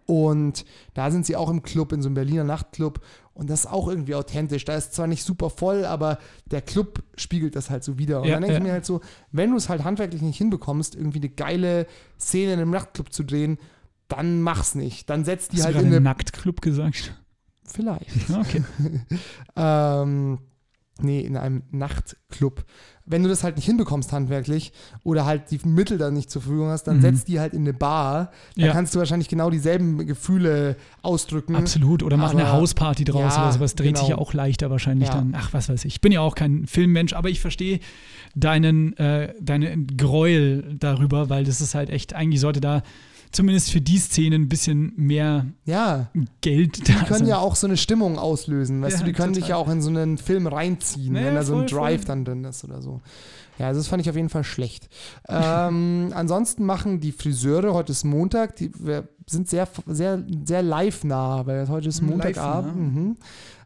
Und da sind sie auch im Club, in so einem Berliner Nachtclub. Und das ist auch irgendwie authentisch. Da ist zwar nicht super voll, aber der Club spiegelt das halt so wieder. Und Ja, dann denke ich ja. mir halt so, wenn du es halt handwerklich nicht hinbekommst, irgendwie eine geile Szene in einem Nachtclub zu drehen, dann mach's nicht. Dann setz die Hast halt du in gerade eine. Nacktclub gesagt? Vielleicht. Okay. ähm, nee, in einem Nachtclub. Wenn du das halt nicht hinbekommst handwerklich oder halt die Mittel dann nicht zur Verfügung hast, dann Mhm. setzt die halt in eine Bar. Da Ja. kannst du wahrscheinlich genau dieselben Gefühle ausdrücken. Absolut. Oder mach eine Aber- Hausparty draus Ja, oder sowas. Dreht sich ja genau. auch leichter wahrscheinlich Ja. dann. Ach, was weiß ich. Ich bin ja auch kein Filmmensch, aber ich verstehe deinen, äh, deine Gräuel darüber, weil das ist halt echt, eigentlich sollte da zumindest für die Szene ein bisschen mehr Ja, Geld die da können sein. ja auch so eine Stimmung auslösen. Weißt Ja, du, die können dich ja total. auch in so einen Film reinziehen, Naja, wenn da so ein Drive voll. dann drin ist oder so. Ja, also das fand ich auf jeden Fall schlecht. ähm, ansonsten machen die Friseure, heute ist Montag, die wir sind sehr, sehr, sehr live nah, weil heute ist Montagabend. live-nah. Mhm.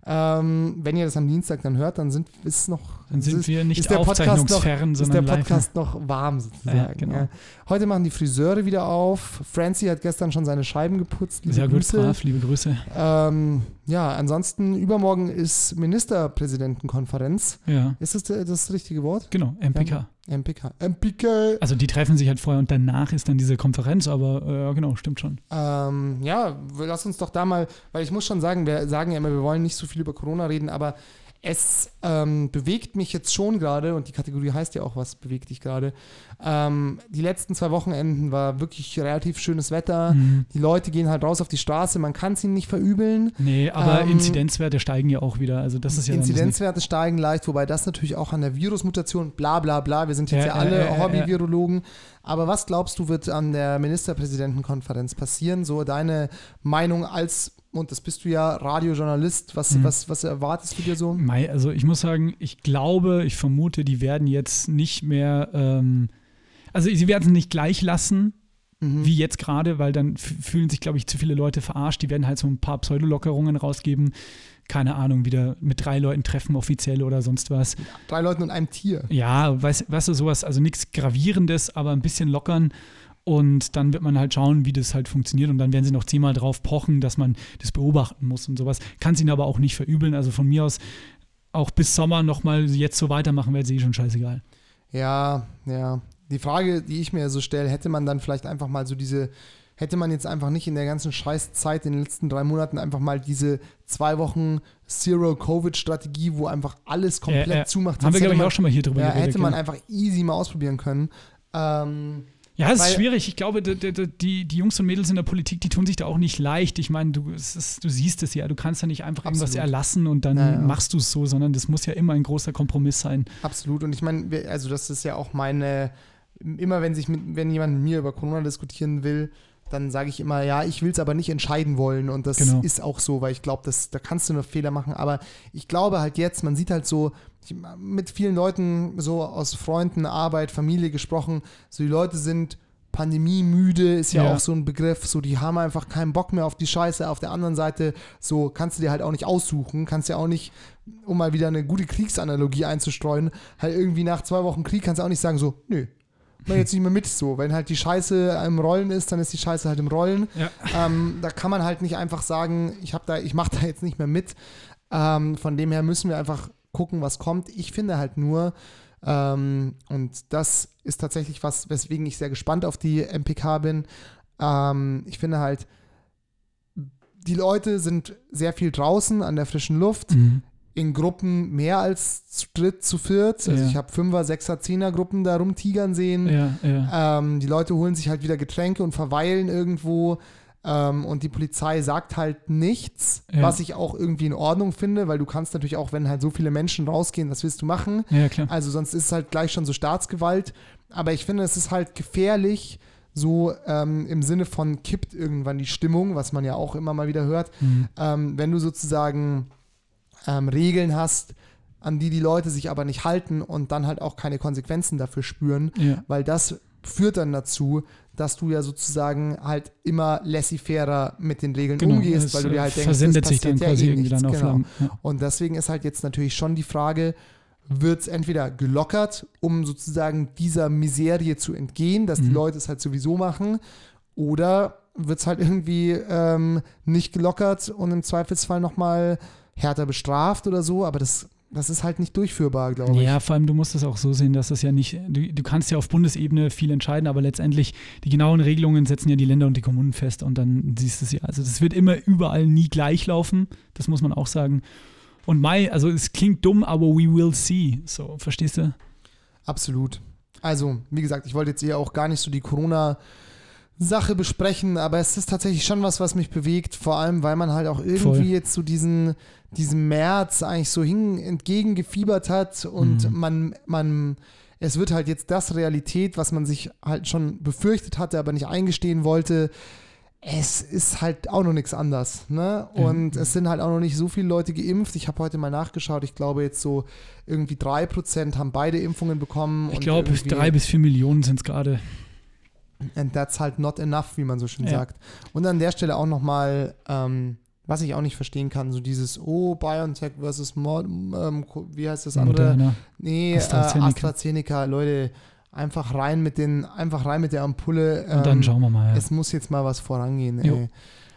Ähm, wenn ihr das am Dienstag dann hört, dann sind, ist es noch. Dann sind ist, wir nicht ist der Podcast noch, ist der sondern live. Podcast noch warm sozusagen. Ja, genau. Heute machen die Friseure wieder auf. Francie hat gestern schon seine Scheiben geputzt. Liebe Sehr gut, Grüße. brav, liebe Grüße. Ähm, ja, ansonsten übermorgen ist Ministerpräsidentenkonferenz. Ja, Ist das das richtige Wort? genau, MPK. MPK. MPK. Also die treffen sich halt vorher und danach ist dann diese Konferenz, aber äh, ja, genau, stimmt schon. Ähm, ja, lass uns doch da mal, weil ich muss schon sagen, wir sagen ja immer, wir wollen nicht so viel über Corona reden, aber es ähm, bewegt mich jetzt schon gerade, und die Kategorie heißt ja auch, was bewegt dich gerade. Ähm, die letzten zwei Wochenenden war wirklich relativ schönes Wetter. Mhm. Die Leute gehen halt raus auf die Straße, man kann es ihnen nicht verübeln. Nee, aber Ähm, Inzidenzwerte steigen ja auch wieder. Also das ist ja Inzidenzwerte steigen leicht, wobei das natürlich auch an der Virusmutation, bla bla bla, wir sind jetzt ja, Ja, alle ja. Hobby-Virologen. Aber was glaubst du, wird an der Ministerpräsidentenkonferenz passieren? So deine Meinung als, und das bist du ja, Radiojournalist, was, Mhm. was, was erwartest du dir so? Also ich muss sagen, ich glaube, ich vermute, die werden jetzt nicht mehr, ähm, also sie werden es nicht gleich lassen, Mhm. wie jetzt gerade, weil dann fühlen sich, glaube ich, zu viele Leute verarscht. Die werden halt so ein paar Pseudolockerungen rausgeben. Keine Ahnung, wieder mit drei Leuten treffen offiziell oder sonst was. Drei Leuten und einem Tier. Ja, weißt, weißt du, sowas, also nichts Gravierendes, aber ein bisschen lockern. Und dann wird man halt schauen, wie das halt funktioniert. Und dann werden sie noch zehnmal drauf pochen, dass man das beobachten muss und sowas. Kann es ihnen aber auch nicht verübeln. Also von mir aus auch bis Sommer nochmal jetzt so weitermachen, wäre eh schon scheißegal. Ja, ja. Die Frage, die ich mir so stelle, hätte man dann vielleicht einfach mal so diese, hätte man jetzt einfach nicht in der ganzen Scheißzeit in den letzten drei Monaten einfach mal diese zwei Wochen Zero-Covid-Strategie, wo einfach alles komplett Äh, äh, zumacht. Haben wir, glaube ich, auch schon mal hier drüber Ja, geredet. hätte man genau. einfach easy mal ausprobieren können. Ähm, Ja, es ist schwierig. Ich glaube, d- d- d- die, die Jungs und Mädels in der Politik, die tun sich da auch nicht leicht. Ich meine, du, ist, du siehst es ja, du kannst ja nicht einfach irgendwas Absolut. erlassen und dann Ja, ja. machst du es so, sondern das muss ja immer ein großer Kompromiss sein. absolut. Und ich meine, also das ist ja auch meine, immer wenn sich mit, wenn jemand mit mir über Corona diskutieren will, dann sage ich immer, ja, ich will es aber nicht entscheiden wollen. Und das Genau. ist auch so, weil ich glaube, da kannst du nur Fehler machen. Aber ich glaube halt jetzt, man sieht halt so, ich, mit vielen Leuten so aus Freunden, Arbeit, Familie gesprochen, so die Leute sind pandemiemüde, ist ja, Ja. auch so ein Begriff, so die haben einfach keinen Bock mehr auf die Scheiße. Auf der anderen Seite, so kannst du dir halt auch nicht aussuchen, kannst ja auch nicht, um mal wieder eine gute Kriegsanalogie einzustreuen, halt irgendwie nach zwei Wochen Krieg kannst du auch nicht sagen, so, nö, mach jetzt nicht mehr mit so. Wenn halt die Scheiße im Rollen ist, dann ist die Scheiße halt im Rollen. Ja. Ähm, da kann man halt nicht einfach sagen, ich habe da, ich mache da jetzt nicht mehr mit. Ähm, von dem her müssen wir einfach gucken, was kommt. Ich finde halt nur, ähm, und das ist tatsächlich was, weswegen ich sehr gespannt auf die MPK bin. Ähm, ich finde halt, die Leute sind sehr viel draußen an der frischen Luft. Mhm. In Gruppen mehr als zu dritt, zu viert. Also Ja. ich habe Fünfer, Sechser, Zehner Gruppen da rumtigern sehen. Ja, ja. Ähm, die Leute holen sich halt wieder Getränke und verweilen irgendwo. Ähm, und die Polizei sagt halt nichts, was ich auch irgendwie in Ordnung finde, weil du kannst natürlich auch, wenn halt so viele Menschen rausgehen, was willst du machen? Ja, klar. Also sonst ist es halt gleich schon so Staatsgewalt. Aber ich finde, es ist halt gefährlich, so ähm, im Sinne von kippt irgendwann die Stimmung, was man ja auch immer mal wieder hört. Mhm. Ähm, wenn du sozusagen ähm, Regeln hast, an die die Leute sich aber nicht halten und dann halt auch keine Konsequenzen dafür spüren, Ja. weil das führt dann dazu, dass du ja sozusagen halt immer laissez-fairer mit den Regeln Genau, umgehst, weil du dir äh, halt denkst, versendet sich dann passiert ja quasi eh irgendwie nichts. dann auf genau. Lang. Ja. Und deswegen ist halt jetzt natürlich schon die Frage, wird es entweder gelockert, um sozusagen dieser Miserie zu entgehen, dass die Mhm. Leute es halt sowieso machen, oder wird es halt irgendwie ähm, nicht gelockert und im Zweifelsfall nochmal härter bestraft oder so, aber das, das ist halt nicht durchführbar, glaube ich. Ja, vor allem, du musst es auch so sehen, dass das ja nicht, du, du kannst ja auf Bundesebene viel entscheiden, aber letztendlich die genauen Regelungen setzen ja die Länder und die Kommunen fest und dann siehst du es ja. Also das wird immer überall nie gleich laufen, das muss man auch sagen. Und Mai, also es klingt dumm, aber we will see. So, verstehst du? Absolut. Also, wie gesagt, ich wollte jetzt eher auch gar nicht so die Corona-Sache besprechen, aber es ist tatsächlich schon was, was mich bewegt, vor allem, weil man halt auch irgendwie Voll. jetzt so diesen, diesem März eigentlich so hin, entgegengefiebert hat und Mhm. man, man, es wird halt jetzt das Realität, was man sich halt schon befürchtet hatte, aber nicht eingestehen wollte. Es ist halt auch noch nichts anders. Ne? Und es sind halt auch noch nicht so viele Leute geimpft. Ich habe heute mal nachgeschaut. Ich glaube, jetzt so irgendwie 3% haben beide Impfungen bekommen. Ich glaube, drei bis vier Millionen sind es gerade. And that's halt not enough, wie man so schön Ja. sagt. Und an der Stelle auch nochmal, ähm, was ich auch nicht verstehen kann, so dieses, oh, BioNTech versus Mod, ähm, wie heißt das andere? Moderna. Nee, AstraZeneca. AstraZeneca. Äh, AstraZeneca, Leute, einfach rein mit den, einfach rein mit der Ampulle. Und dann ähm, schauen wir mal. Ja. Es muss jetzt mal was vorangehen. Ey.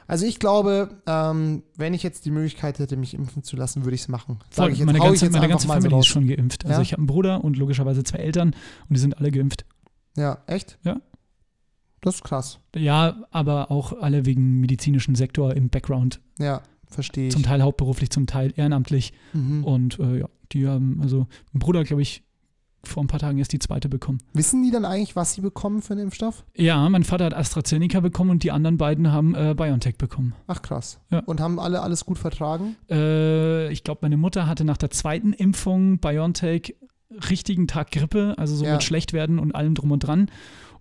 Also ich glaube, ähm, wenn ich jetzt die Möglichkeit hätte, mich impfen zu lassen, würde ich es machen. Sag Voll, ich jetzt, meine ich ganze, jetzt meine ganze so Familie ist schon geimpft. Also Ja? ich habe einen Bruder und logischerweise zwei Eltern und die sind alle geimpft. Ja, echt? Ja. Das ist krass. Ja, aber auch alle wegen medizinischen Sektor im Background. Ja, verstehe ich. Zum Teil hauptberuflich, zum Teil ehrenamtlich. Mhm. Und äh, ja, die haben, also mein Bruder, glaube ich, vor ein paar Tagen erst die zweite bekommen. Wissen die dann eigentlich, was sie bekommen für einen Impfstoff? Ja, mein Vater hat AstraZeneca bekommen und die anderen beiden haben äh, BioNTech bekommen. Ach krass. Ja. Und haben alle alles gut vertragen? Äh, ich glaube, meine Mutter hatte nach der zweiten Impfung BioNTech richtigen Tag Grippe, also so Ja. mit Schlechtwerden und allem drum und dran.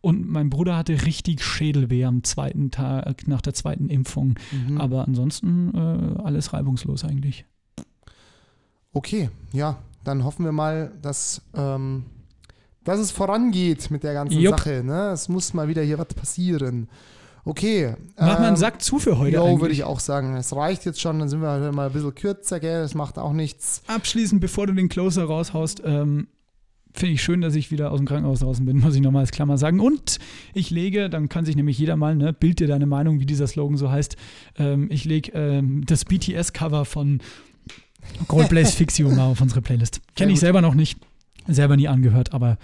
Und mein Bruder hatte richtig Schädelweh am zweiten Tag nach der zweiten Impfung. Mhm. Aber ansonsten äh, alles reibungslos eigentlich. Okay, ja, dann hoffen wir mal, dass, ähm, dass es vorangeht mit der ganzen Jupp. Sache. Ne? Es muss mal wieder hier was passieren. Okay. Mach mal einen ähm, Sack zu für heute Jo, würde ich auch sagen. Es reicht jetzt schon, dann sind wir halt mal ein bisschen kürzer, gell? Das macht auch nichts. Abschließend, bevor du den Closer raushaust, ähm, finde ich schön, dass ich wieder aus dem Krankenhaus draußen bin, muss ich nochmal als Klammer sagen. Und ich lege, dann kann sich nämlich jeder mal, ne, bild dir deine Meinung, wie dieser Slogan so heißt. Ähm, ich lege ähm, das BTS-Cover von Gold Blaze Fixio mal auf unsere Playlist. Kenne ich selber noch nicht, selber nie angehört, aber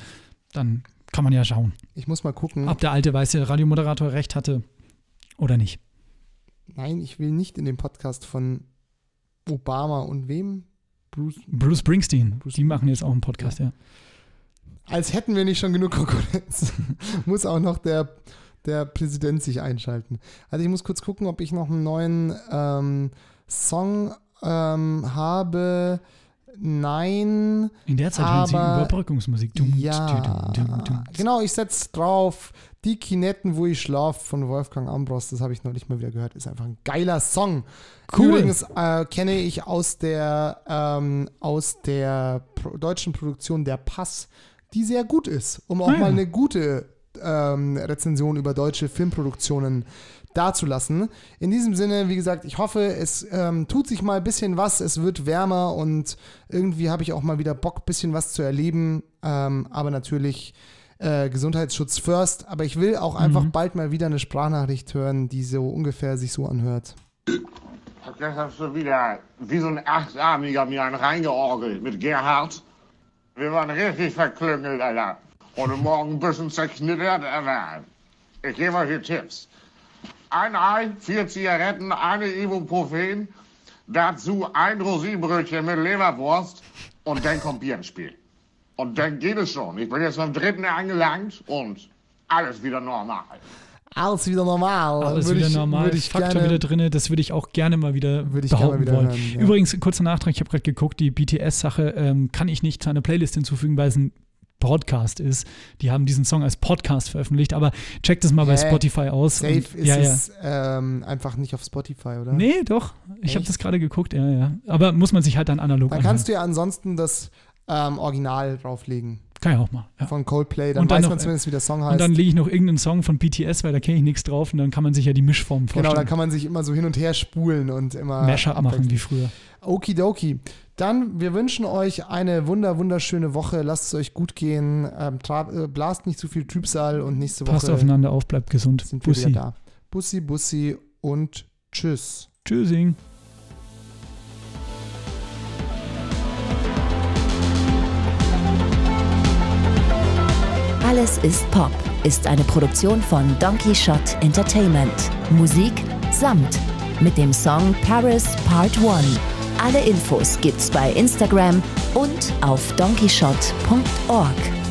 dann kann man ja schauen, Ich muss mal gucken. ob der alte weiße Radiomoderator recht hatte oder nicht. Nein, ich will nicht in den Podcast von Obama und wem? Bruce. Bruce Springsteen, Bruce die machen jetzt auch einen Podcast, ja. Als hätten wir nicht schon genug Konkurrenz. muss auch noch der, der Präsident sich einschalten. Also ich muss kurz gucken, ob ich noch einen neuen ähm, Song ähm, habe. Nein. In der Zeit hören sie Aber- Überbrückungsmusik. Dum, Ja, dum, dum, genau, ich setze drauf. Die Kinetten, wo ich schlaf von Wolfgang Ambros, das habe ich neulich mal wieder gehört, ist einfach ein geiler Song. Cool. Übrigens äh, kenne ich aus der, ähm, aus der Pro deutschen Produktion Der Pass, die sehr gut ist, um auch Ah, ja. mal eine gute ähm, Rezension über deutsche Filmproduktionen dazulassen. In diesem Sinne, wie gesagt, ich hoffe, es ähm, tut sich mal ein bisschen was, es wird wärmer und irgendwie habe ich auch mal wieder Bock, ein bisschen was zu erleben. Ähm, aber natürlich äh, Gesundheitsschutz first. Aber ich will auch einfach bald mal wieder eine Sprachnachricht hören, die so ungefähr sich so anhört. Jetzt hast du wieder wie so ein Achtarmiger mir einen reingeorgelt mit Gerhard. Wir waren richtig verklüngelt, Alter. Und morgen ein bisschen zerknittert, aber ich gebe euch die Tipps. ein Ei, vier Zigaretten, eine Ibuprofen, dazu ein Rosinenbrötchen mit Leberwurst und dann kommt Bierenspiel. Und dann geht es schon. Ich bin jetzt beim dritten angelangt und alles wieder normal. Alles wieder normal. Alles Würde wieder ich, normal, Würde ich Faktor gerne, wieder drin, das würde ich auch gerne mal wieder Würde ich behaupten wieder wollen. hören, ja. Übrigens, kurzer Nachtrag, ich habe gerade geguckt, die BTS-Sache ähm, kann ich nicht zu einer Playlist hinzufügen, weil es ein Podcast ist. Die haben diesen Song als Podcast veröffentlicht, aber checkt es mal bei Hä? Spotify aus. Safe Und- ist ja, ja. es ähm, einfach nicht auf Spotify, oder? Nee, doch. Ich habe das gerade geguckt, ja, ja. Aber muss man sich halt dann analog Dann kannst du ja ansonsten das ähm, Original drauflegen Kann ich auch mal. Ja. von Coldplay. Dann Und dann weiß noch, man zumindest, wie der Song heißt. Und dann lege ich noch irgendeinen Song von BTS, weil da kenne ich nichts drauf und dann kann man sich ja die Mischform vorstellen. genau, dann kann man sich immer so hin und her spulen und immer Mashup machen wie früher. Okidoki. Dann, wir wünschen euch eine wunder, wunderschöne Woche. Lasst es euch gut gehen. Ähm, äh, blast nicht zu viel Trübsal und nächste Passt Woche aufeinander auf, bleibt gesund. sind Bussi. da. Bussi, Bussi und tschüss. Tschüssing. Alles ist Pop ist eine Produktion von Donkey Shot Entertainment. Musik Samt mit dem Song Paris Part 1. Alle Infos gibt's bei Instagram und auf donkeyshot.org.